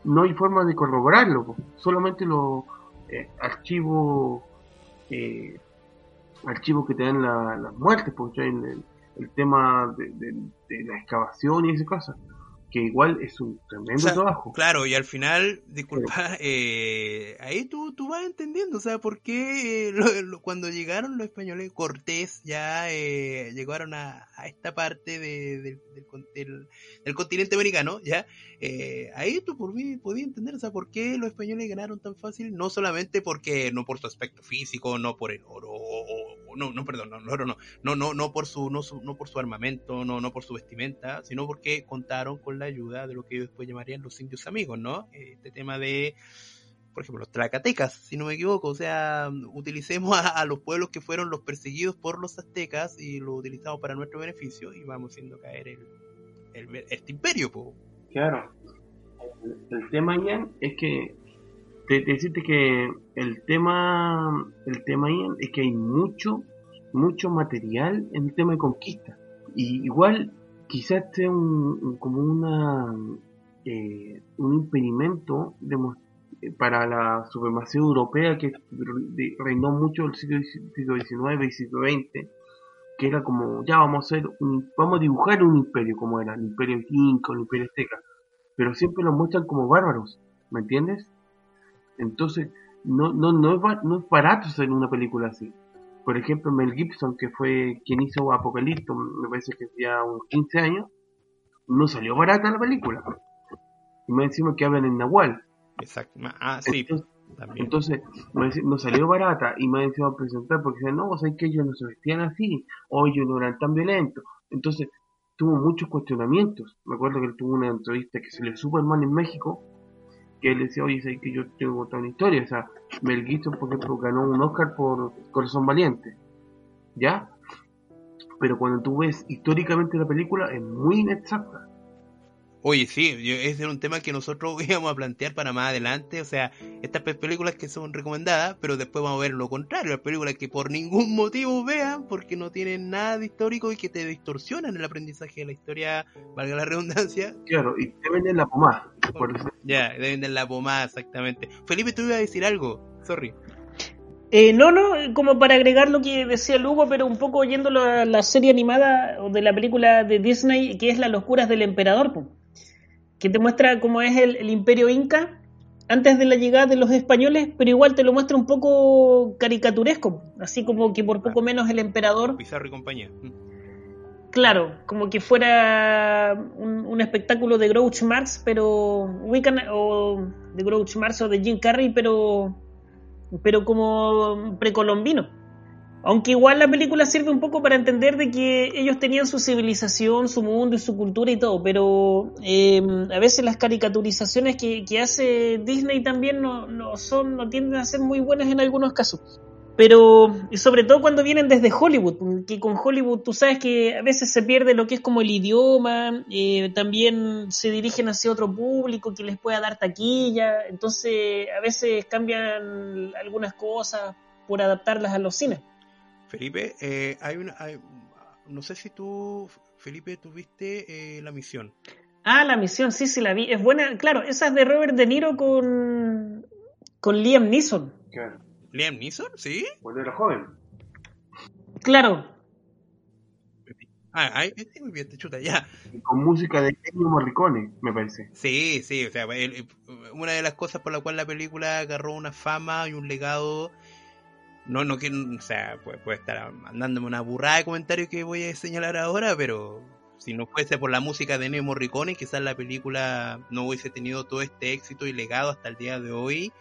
[SPEAKER 4] No hay forma de corroborarlo, solamente los eh, archivos eh, archivos que te dan las la muertes, porque el, el tema de, de, la excavación y esas cosas que igual es un tremendo trabajo.
[SPEAKER 2] Claro, y al final, disculpa, eh, ahí tú, tú vas entendiendo, o sea, por qué eh, cuando llegaron los españoles, Cortés ya eh, llegaron a, a, esta parte de, del, del, continente americano, ya, eh, ahí tú por mí podías entender, o sea, por qué los españoles ganaron tan fácil, no solamente porque, no por su aspecto físico, no por el oro, o, no, no, perdón, no, no, no, no, no, por su, no, no por su armamento, no, no por su vestimenta, sino porque contaron con la ayuda de lo que ellos después llamarían los indios amigos, ¿no? Este tema de, por ejemplo, los tlacatecas, si no me equivoco, o sea, utilicemos a, los pueblos que fueron los perseguidos por los aztecas y lo utilizamos para nuestro beneficio y vamos haciendo caer el, este imperio, po.
[SPEAKER 4] Claro. el, tema, Ian, es que te, decirte que el tema, el tema, Ian, es que hay mucho, mucho material en el tema de conquista. Y igual, quizás sea un, como una, eh, un impedimento de, para la supremacía europea que reinó mucho el siglo, XIX y siglo XX, que era como, ya vamos a hacer, vamos a dibujar un imperio como era, el imperio inca, el imperio azteca, pero siempre lo muestran como bárbaros, ¿me entiendes? Entonces, no, no, no, es, no es barato hacer una película así. Por ejemplo, Mel Gibson, que fue quien hizo Apocalipto, me parece que ya unos 15 años, no salió barata la película. Y me encima que hablan en Nahual.
[SPEAKER 2] Exacto. Ah, sí.
[SPEAKER 4] Entonces, no salió barata y me encima presentar porque decían, no, hay que ellos no se vestían así, o ellos no eran tan violentos. Entonces, tuvo muchos cuestionamientos. Me acuerdo que él tuvo una entrevista que se le supo mal en México, que él decía, oye, sé que yo tengo toda una historia. O sea, Mel Gibson, por ejemplo, ganó un Oscar por Corazón Valiente. ¿Ya? Pero cuando tú ves históricamente la película, es muy inexacta.
[SPEAKER 2] Oye, sí, ese era un tema que nosotros íbamos a plantear para más adelante. O sea, estas películas que son recomendadas, pero después vamos a ver lo contrario. Las películas que por ningún motivo vean, porque no tienen nada de histórico y que te distorsionan el aprendizaje de la historia, valga la redundancia.
[SPEAKER 4] Claro, y te venden la pomada.
[SPEAKER 2] Ya, te venden la pomada, exactamente. Felipe, tú ibas a decir algo. Sorry.
[SPEAKER 3] Eh, no, no, como para agregar lo que decía Lugo, pero un poco oyéndolo a la serie animada o de la película de Disney, que es Las locuras del emperador. pues que te muestra cómo es el, imperio inca antes de la llegada de los españoles, pero igual te lo muestra un poco caricaturesco, así como que por poco menos el emperador...
[SPEAKER 2] Pizarro y compañía. Mm.
[SPEAKER 3] Claro, como que fuera un, espectáculo de Grouch Marx, pero o de Grouch Marx o de Jim Carrey, pero, pero como precolombino. Aunque igual la película sirve un poco para entender de que ellos tenían su civilización, su mundo y su cultura y todo, pero eh, a veces las caricaturizaciones que, hace Disney también no, son, no tienden a ser muy buenas en algunos casos. Pero sobre todo cuando vienen desde Hollywood, que con Hollywood tú sabes que a veces se pierde lo que es como el idioma, eh, también se dirigen hacia otro público que les pueda dar taquilla, entonces a veces cambian algunas cosas por adaptarlas a los cines.
[SPEAKER 2] Felipe, eh, hay una, no sé si tú, Felipe, tuviste eh, la misión.
[SPEAKER 3] Ah, la misión, sí, sí la vi. Es buena, claro, esa es de Robert De Niro con, con Liam Neeson.
[SPEAKER 2] Claro. ¿Liam Neeson? ¿Sí?
[SPEAKER 4] Cuando era joven.
[SPEAKER 3] Claro.
[SPEAKER 2] Ah, ahí muy bien, te chuta, ya.
[SPEAKER 4] con música de Ennio Morricone, me parece.
[SPEAKER 2] Sí, sí, o sea, una de las cosas por la cual la película agarró una fama y un legado no, no que, o sea, puede, puede estar mandándome una burrada de comentarios que voy a señalar ahora, pero si no fuese por la música de Neo Morricone, quizás la película no hubiese tenido todo este éxito y legado hasta el día de hoy.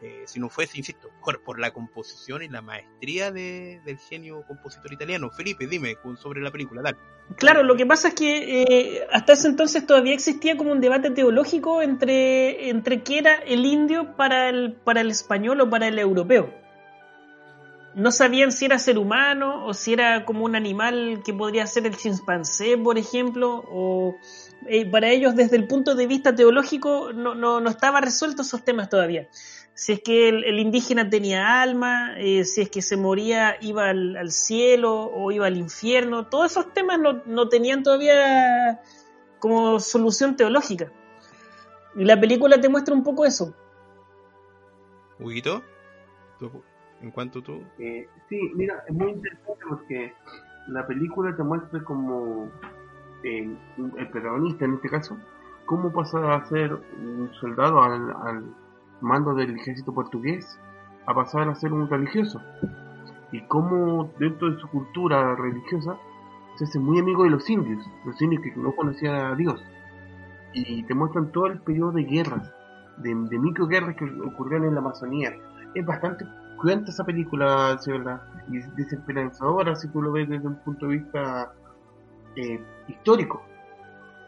[SPEAKER 2] Eh, si no fuese, insisto, por, por la composición y la maestría de, del genio compositor italiano. Felipe, dime sobre la película, dale.
[SPEAKER 3] Claro, lo que pasa es que eh, hasta ese entonces todavía existía como un debate teológico entre, entre qué era el indio para el, para el español o para el europeo no sabían si era ser humano o si era como un animal que podría ser el chimpancé, por ejemplo, o eh, para ellos desde el punto de vista teológico no, no, no estaba resuelto esos temas todavía. Si es que el, indígena tenía alma, eh, si es que se moría iba al, cielo o iba al infierno, todos esos temas no, no tenían todavía como solución teológica. Y la película te muestra un poco eso.
[SPEAKER 2] Huguito, en cuanto tú.
[SPEAKER 4] Eh, sí, mira, es muy interesante porque la película te muestra como el protagonista en este caso, cómo pasa a ser un soldado al, mando del ejército portugués a pasar a ser un religioso. Y cómo dentro de su cultura religiosa se hace muy amigo de los indios, los indios que no conocían a Dios. Y te muestran todo el periodo de guerras, de, de microguerras que ocurrieron en la Amazonía. Es bastante cuenta esa película, ¿sí, ¿verdad? Y es desesperanzadora si tú lo ves desde un punto de vista eh, histórico,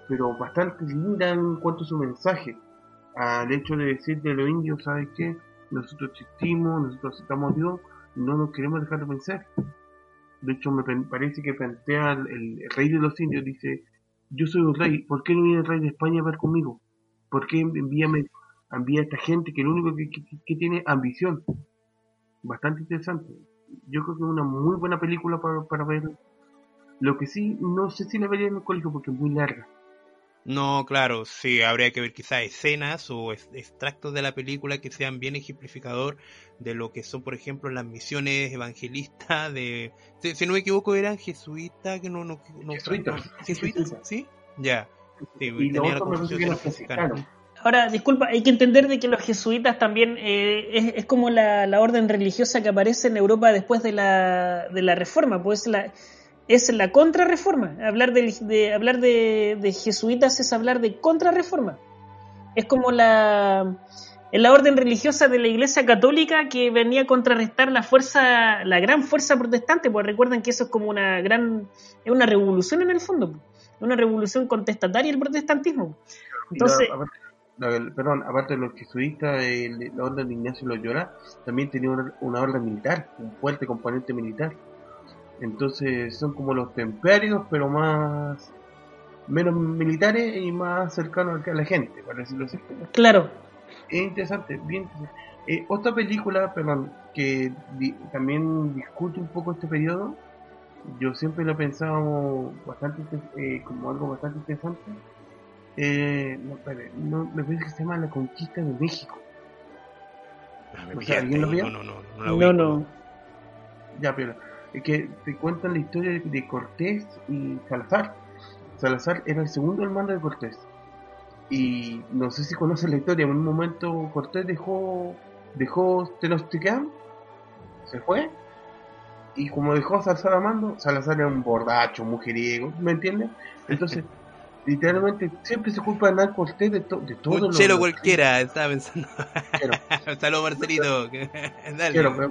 [SPEAKER 4] pero bastante linda en cuanto a su mensaje, al hecho de decir de los indios, ¿sabes qué? Nosotros existimos, nosotros aceptamos a Dios, no nos queremos dejar de vencer. De hecho, me parece que plantea el, rey de los indios, dice, yo soy un rey, ¿por qué no viene el rey de España a ver conmigo? ¿Por qué envíame, envía a esta gente que lo único que- que tiene ambición? Bastante interesante. Yo creo que es una muy buena película para, para ver. Lo que sí, no sé si la vería en el colegio porque es muy larga.
[SPEAKER 2] No, claro, sí, habría que ver quizás escenas o extractos de la película que sean bien ejemplificador de lo que son, por ejemplo, las misiones evangelistas de... Si, si no me equivoco, eran jesuitas, que no... no, no
[SPEAKER 4] Jesuitas.
[SPEAKER 2] no- ¿Jesuitas? ¿Sí? Ya. Sí,
[SPEAKER 4] Y
[SPEAKER 2] tenía la confusión de los franciscanos.
[SPEAKER 3] Ahora, disculpa, hay que entender de que los jesuitas también eh, es, es como la, la orden religiosa que aparece en Europa después de la, de la reforma, pues la, es la contrarreforma. Hablar, del- de, hablar de, de jesuitas es hablar de contrarreforma. Es como la, la orden religiosa de la Iglesia Católica que venía a contrarrestar la fuerza, la gran fuerza protestante, pues recuerden que eso es como una gran, es una revolución en el fondo, una revolución contestataria el protestantismo. Entonces-
[SPEAKER 4] perdón, aparte de los jesuitas, el- la orden de Ignacio Loyola también tenía una, una orden militar, un fuerte componente militar. Entonces son como los templarios, pero más menos militares y más cercanos a la gente, para decirlo así.
[SPEAKER 3] Claro,
[SPEAKER 4] Es interesante, bien interesante. Eh, otra película, perdón, que di- también discute un poco este periodo, yo siempre lo he pensado bastante eh, como algo bastante interesante. Eh, no, espere, no, me parece que se llama La Conquista de México.
[SPEAKER 2] Ah, me
[SPEAKER 4] O sea,
[SPEAKER 2] pillaste
[SPEAKER 4] ¿alguien lo vio?
[SPEAKER 2] No, no, no, no
[SPEAKER 3] no, no.
[SPEAKER 4] Ya, pero es que te cuentan la historia de, de Cortés y Salazar. Salazar era el segundo hermano de Cortés. Y no sé si conoces la historia, en un momento Cortés dejó dejó Tenochtitlán, se fue, y como dejó a Salazar a mando, Salazar era un borracho, un mujeriego, ¿me entiendes? Entonces, literalmente siempre se culpa a Hernán Cortés de, to- de todo
[SPEAKER 2] Un
[SPEAKER 4] lo-
[SPEAKER 2] chelo
[SPEAKER 4] lo-
[SPEAKER 2] cualquiera, estaba pensando. Saludos, Marcelito. Dale.
[SPEAKER 4] Pero,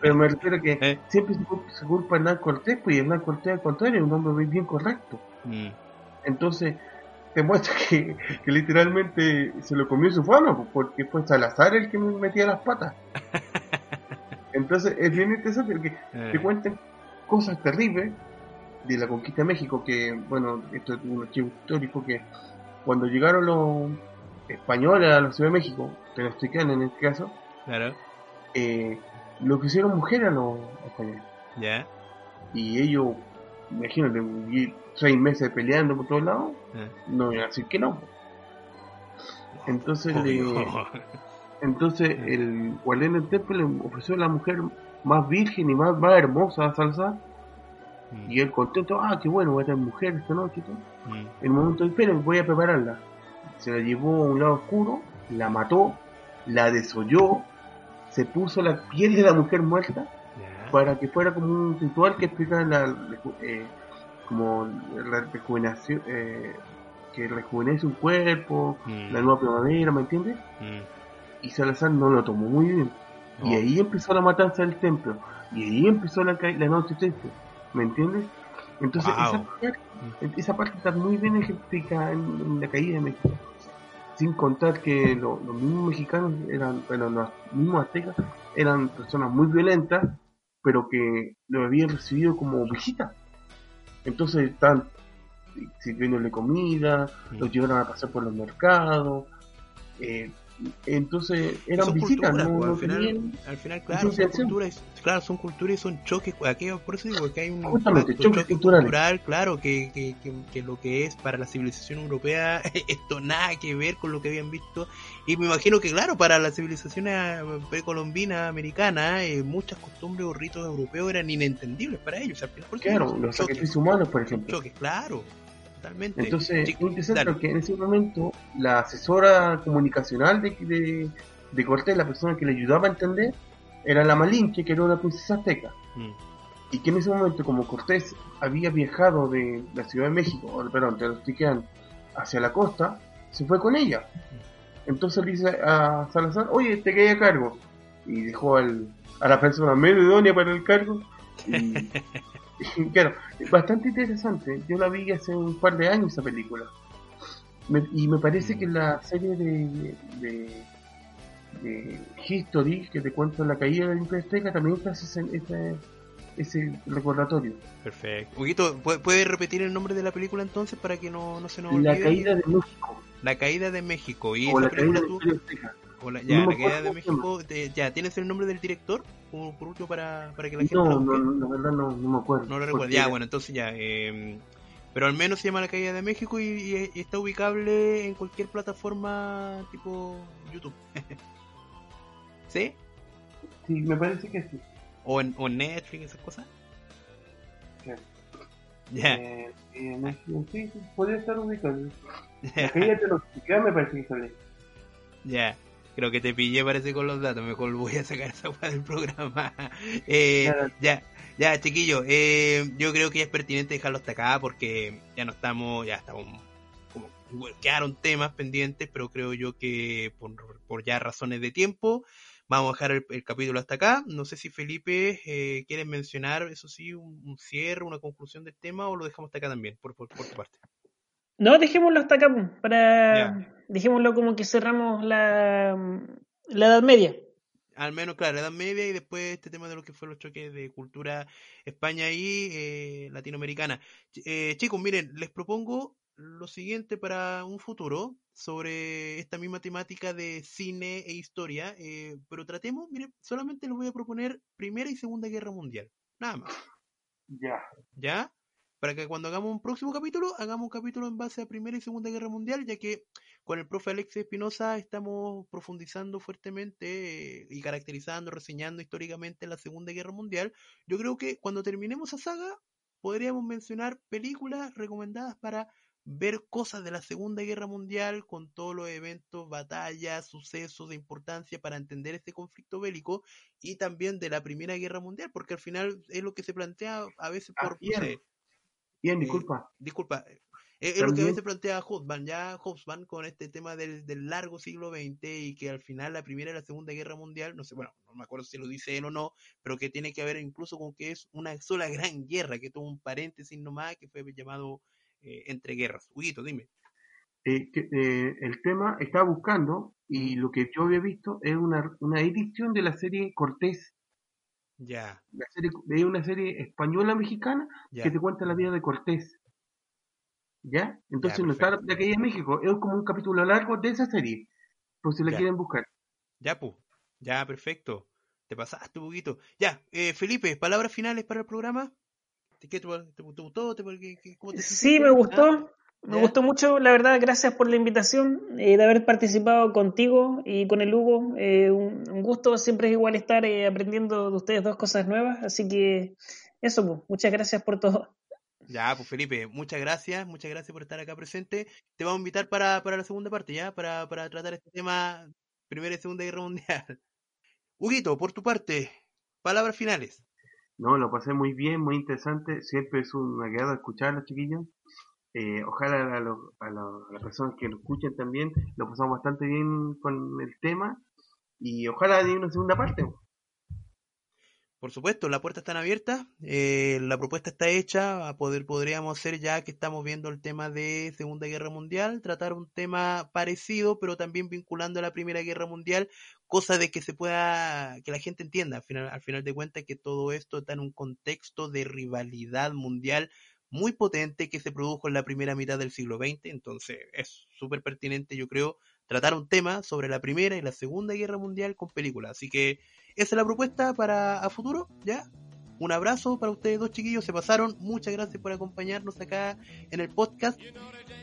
[SPEAKER 4] pero me refiero que
[SPEAKER 2] Eh.
[SPEAKER 4] siempre se culpa, se culpa a Hernán Cortés, pues y Hernán Cortés al contrario, es un hombre bien- bien correcto.
[SPEAKER 2] Mm.
[SPEAKER 4] Entonces, te muestra que, que literalmente se lo comió su fama, pues, porque fue Salazar el que me metía las patas. Entonces, es bien interesante porque
[SPEAKER 2] Eh,
[SPEAKER 4] te cuentan cosas terribles de la conquista de México, que, bueno, esto es un archivo histórico que cuando llegaron los españoles a la Ciudad de México, tenochtitlanes en este caso,
[SPEAKER 2] Claro,
[SPEAKER 4] eh, lo que hicieron mujeres a los españoles.
[SPEAKER 2] ya.
[SPEAKER 4] Y ellos, imagínate, seis meses peleando por todos lados,
[SPEAKER 2] Eh.
[SPEAKER 4] no iban a decir que no. Entonces, le-
[SPEAKER 2] Obvio.
[SPEAKER 4] entonces el guardián del templo le ofreció a la mujer más virgen y más, más hermosa a Salazar.
[SPEAKER 2] Mm,
[SPEAKER 4] Y él contento, ah, qué bueno, voy a tener mujer esta noche. y todo.
[SPEAKER 2] mm.
[SPEAKER 4] En el momento espera, voy a prepararla. Se la llevó a un lado oscuro, la mató, la desolló, se puso la piel de la mujer muerta para que fuera como un ritual que explicara la, eh, como la rejuvenación, eh, que rejuvenece un cuerpo,
[SPEAKER 2] Mm,
[SPEAKER 4] la nueva primavera, ¿me entiendes? Y Salazar no lo tomó muy bien. Y ahí empezó la matanza del templo. Y ahí empezó la, la noche triste. ¿Me entiendes? Entonces,
[SPEAKER 2] Wow.
[SPEAKER 4] esa, parte, esa parte está muy bien ejemplificada en, en la caída de México. Sin contar que lo- los mismos mexicanos eran, bueno, los mismos aztecas eran personas muy violentas, pero que lo habían recibido como visitas. Entonces estaban sirviéndole comida,
[SPEAKER 2] Mm.
[SPEAKER 4] los llevaron a pasar por los mercados. eh, entonces eran
[SPEAKER 2] son
[SPEAKER 4] visitas,
[SPEAKER 2] culturas,
[SPEAKER 4] no,
[SPEAKER 2] pues, al, final,
[SPEAKER 4] tenían-
[SPEAKER 2] al final, claro, son culturas, claro, son culturas y son choques, aquello, por eso digo que hay un
[SPEAKER 4] Justamente,
[SPEAKER 2] choque
[SPEAKER 4] culturales.
[SPEAKER 2] cultural, claro, que, que, que, que lo que es para la civilización europea, esto nada que ver con lo que habían visto, y me imagino que, claro, para la civilización eh, precolombina, americana, eh, muchas costumbres o ritos europeos eran inentendibles para ellos, al final, por eso
[SPEAKER 4] Claro, los
[SPEAKER 2] choques,
[SPEAKER 4] sacrificios humanos, por ejemplo.
[SPEAKER 2] choques, claro, totalmente.
[SPEAKER 4] Entonces,
[SPEAKER 2] Sí,
[SPEAKER 4] es interesante
[SPEAKER 2] dale.
[SPEAKER 4] porque en ese momento la asesora comunicacional de, de, de Cortés, la persona que le ayudaba a entender, era la Malinche, que era una princesa azteca.
[SPEAKER 2] Mm,
[SPEAKER 4] Y que en ese momento, como Cortés había viajado de la Ciudad de México, perdón, de Tenochtitlan, hacia la costa, se fue con ella. Entonces le dice a Salazar, oye, te quedé a cargo. Y dejó al, a la persona medio idónea para el cargo. Y claro, bastante interesante. Yo la vi hace un par de años esa película. Me- y me parece que la serie de, de, de History, que te cuenta la caída del Imperio Azteca, también hace ese, ese, ese recordatorio.
[SPEAKER 2] Perfecto. Huguito, ¿puede, puede repetir el nombre de la película entonces para que no, no se nos
[SPEAKER 4] La
[SPEAKER 2] olvide?
[SPEAKER 4] caída de México.
[SPEAKER 2] La caída de México. Y
[SPEAKER 4] O la caída
[SPEAKER 2] película
[SPEAKER 4] de
[SPEAKER 2] tú-
[SPEAKER 4] Azteca.
[SPEAKER 2] O la-
[SPEAKER 4] No
[SPEAKER 2] ya, la caída
[SPEAKER 4] acuerdo
[SPEAKER 2] de. México. te- ya, ¿tienes el nombre del director? Por, por último, para, para que la gente
[SPEAKER 4] No, no, la verdad no, no me acuerdo.
[SPEAKER 2] No lo recuerdo. Ya, bueno, entonces ya. eh, pero al menos se llama La Caída de México y, y- y está ubicable en cualquier plataforma tipo YouTube. ¿Sí?
[SPEAKER 4] Sí, me parece que sí.
[SPEAKER 2] O en, o en Netflix, esas cosas. Ya,
[SPEAKER 4] Eh, eh, sí, podría estar ubicado. La caída de los mexicanos me parece que sale.
[SPEAKER 2] ya. Creo que te pillé, parece, con los datos. Mejor voy a sacar esa weá del programa. Eh,
[SPEAKER 4] Claro.
[SPEAKER 2] ya, ya, chiquillo. Eh, yo creo que ya es pertinente dejarlo hasta acá porque ya no estamos, ya estamos como quedaron temas pendientes, pero creo yo que por, por ya razones de tiempo vamos a dejar el, el capítulo hasta acá. No sé si Felipe eh, quieres mencionar, eso sí, un, un cierre, una conclusión del tema o lo dejamos hasta acá también, por, por, por tu parte.
[SPEAKER 3] No, dejémoslo hasta acá, pues, para...
[SPEAKER 2] Ya.
[SPEAKER 3] Dejémoslo como que cerramos la, la Edad Media.
[SPEAKER 2] Al menos, claro, Edad Media y después este tema de lo que fue los choques de cultura España y eh, latinoamericana. Eh, chicos, miren, les propongo lo siguiente para un futuro sobre esta misma temática de cine e historia, eh, pero tratemos, miren, solamente les voy a proponer Primera y Segunda Guerra Mundial, nada más,
[SPEAKER 4] Ya.
[SPEAKER 2] ¿ya? Para que cuando hagamos un próximo capítulo, hagamos un capítulo en base a Primera y Segunda Guerra Mundial, ya que con el profe Alexis Espinosa estamos profundizando fuertemente eh, y caracterizando, reseñando históricamente la Segunda Guerra Mundial. Yo creo que cuando terminemos esa saga, podríamos mencionar películas recomendadas para ver cosas de la Segunda Guerra Mundial con todos los eventos, batallas, sucesos de importancia para entender este conflicto bélico y también de la Primera Guerra Mundial, porque al final es lo que se plantea a veces por...
[SPEAKER 4] bien.
[SPEAKER 2] Eh,
[SPEAKER 4] disculpa.
[SPEAKER 2] disculpa, eh, es, es lo que a veces plantea Hobsbawm, ya Hobsbawm con este tema del, del largo siglo XX y que al final la Primera y la Segunda Guerra Mundial, no sé, bueno, no me acuerdo si lo dice él o no, pero que tiene que ver incluso con que es una sola gran guerra, que tuvo un paréntesis nomás que fue llamado eh, entre guerras. Huguito, dime.
[SPEAKER 4] Eh, que, eh, el tema estaba buscando y lo que yo había visto es una, una edición de la serie Cortés.
[SPEAKER 2] Ya,
[SPEAKER 4] La serie, es una serie española mexicana
[SPEAKER 2] ya.
[SPEAKER 4] que te cuenta la vida de Cortés. ¿Ya? Entonces
[SPEAKER 2] Ya,
[SPEAKER 4] no está de aquella en México, es como un capítulo largo de esa serie. Por si la
[SPEAKER 2] Ya.
[SPEAKER 4] quieren buscar.
[SPEAKER 2] Ya, pu. Ya, perfecto. Te pasaste un poquito. Ya, eh, Felipe, palabras finales para el programa. ¿Te, qué, te, te- te gustó? ¿Te- qué- qué- cómo te
[SPEAKER 3] Sí,
[SPEAKER 2] sentiste?
[SPEAKER 3] me
[SPEAKER 2] ¿Ah?
[SPEAKER 3] gustó. Me
[SPEAKER 2] ¿Ya?
[SPEAKER 3] gustó mucho, la verdad, gracias por la invitación, eh, de haber participado contigo y con el Hugo. Eh, un, un gusto, siempre es igual estar eh, aprendiendo de ustedes dos cosas nuevas, así que eso, pues, muchas gracias por todo.
[SPEAKER 2] Ya, pues Felipe, muchas gracias, muchas gracias por estar acá presente. Te vamos a invitar para, para la segunda parte, ¿ya? Para, para tratar este tema, Primera y Segunda Guerra Mundial. Huguito, por tu parte, palabras finales.
[SPEAKER 4] No, lo pasé muy bien, muy interesante. Siempre es un agrado escucharlo, chiquillos. Eh, ojalá a, los- a las personas que lo escuchen también lo pasamos bastante bien con el tema. Y ojalá haya una segunda parte.
[SPEAKER 2] Por supuesto, las puertas están abiertas, eh, la propuesta está hecha, a poder podríamos hacer ya que estamos viendo el tema de Segunda Guerra Mundial, tratar un tema parecido, pero también vinculando a la Primera Guerra Mundial, cosa de que se pueda, que la gente entienda, al final, al final de cuentas, que todo esto está en un contexto de rivalidad mundial muy potente que se produjo en la primera mitad del siglo XX, entonces es súper pertinente, yo creo, tratar un tema sobre la Primera y la Segunda Guerra Mundial con películas, así que esa es la propuesta para a futuro, ¿ya? Un abrazo para ustedes dos chiquillos, se pasaron. Muchas gracias por acompañarnos acá en el podcast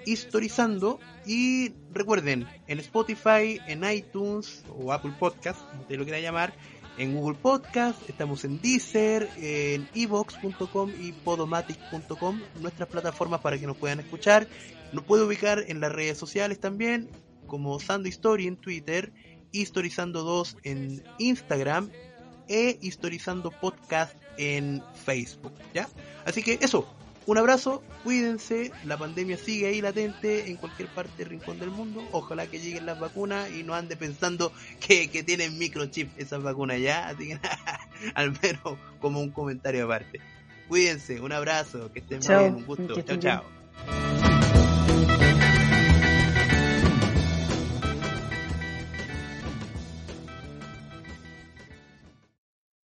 [SPEAKER 2] Historizando. Y recuerden, en Spotify, en iTunes o Apple Podcast, como usted lo quiera llamar, en Google Podcast, estamos en Deezer, en evox.com y podomatic.com, nuestras plataformas para que nos puedan escuchar. Nos puede ubicar en las redes sociales también, como Sando Story en Twitter Historizando 2 en Instagram e Historizando Podcast en Facebook, ¿ya? Así que eso, un abrazo, cuídense, la pandemia sigue ahí latente en cualquier parte del rincón del mundo, ojalá que lleguen las vacunas y no ande pensando que, que tienen microchip esas vacunas ya, así que al menos como un comentario aparte. Cuídense, un abrazo, que estén
[SPEAKER 3] Chao,
[SPEAKER 2] bien, un gusto, chao, chao.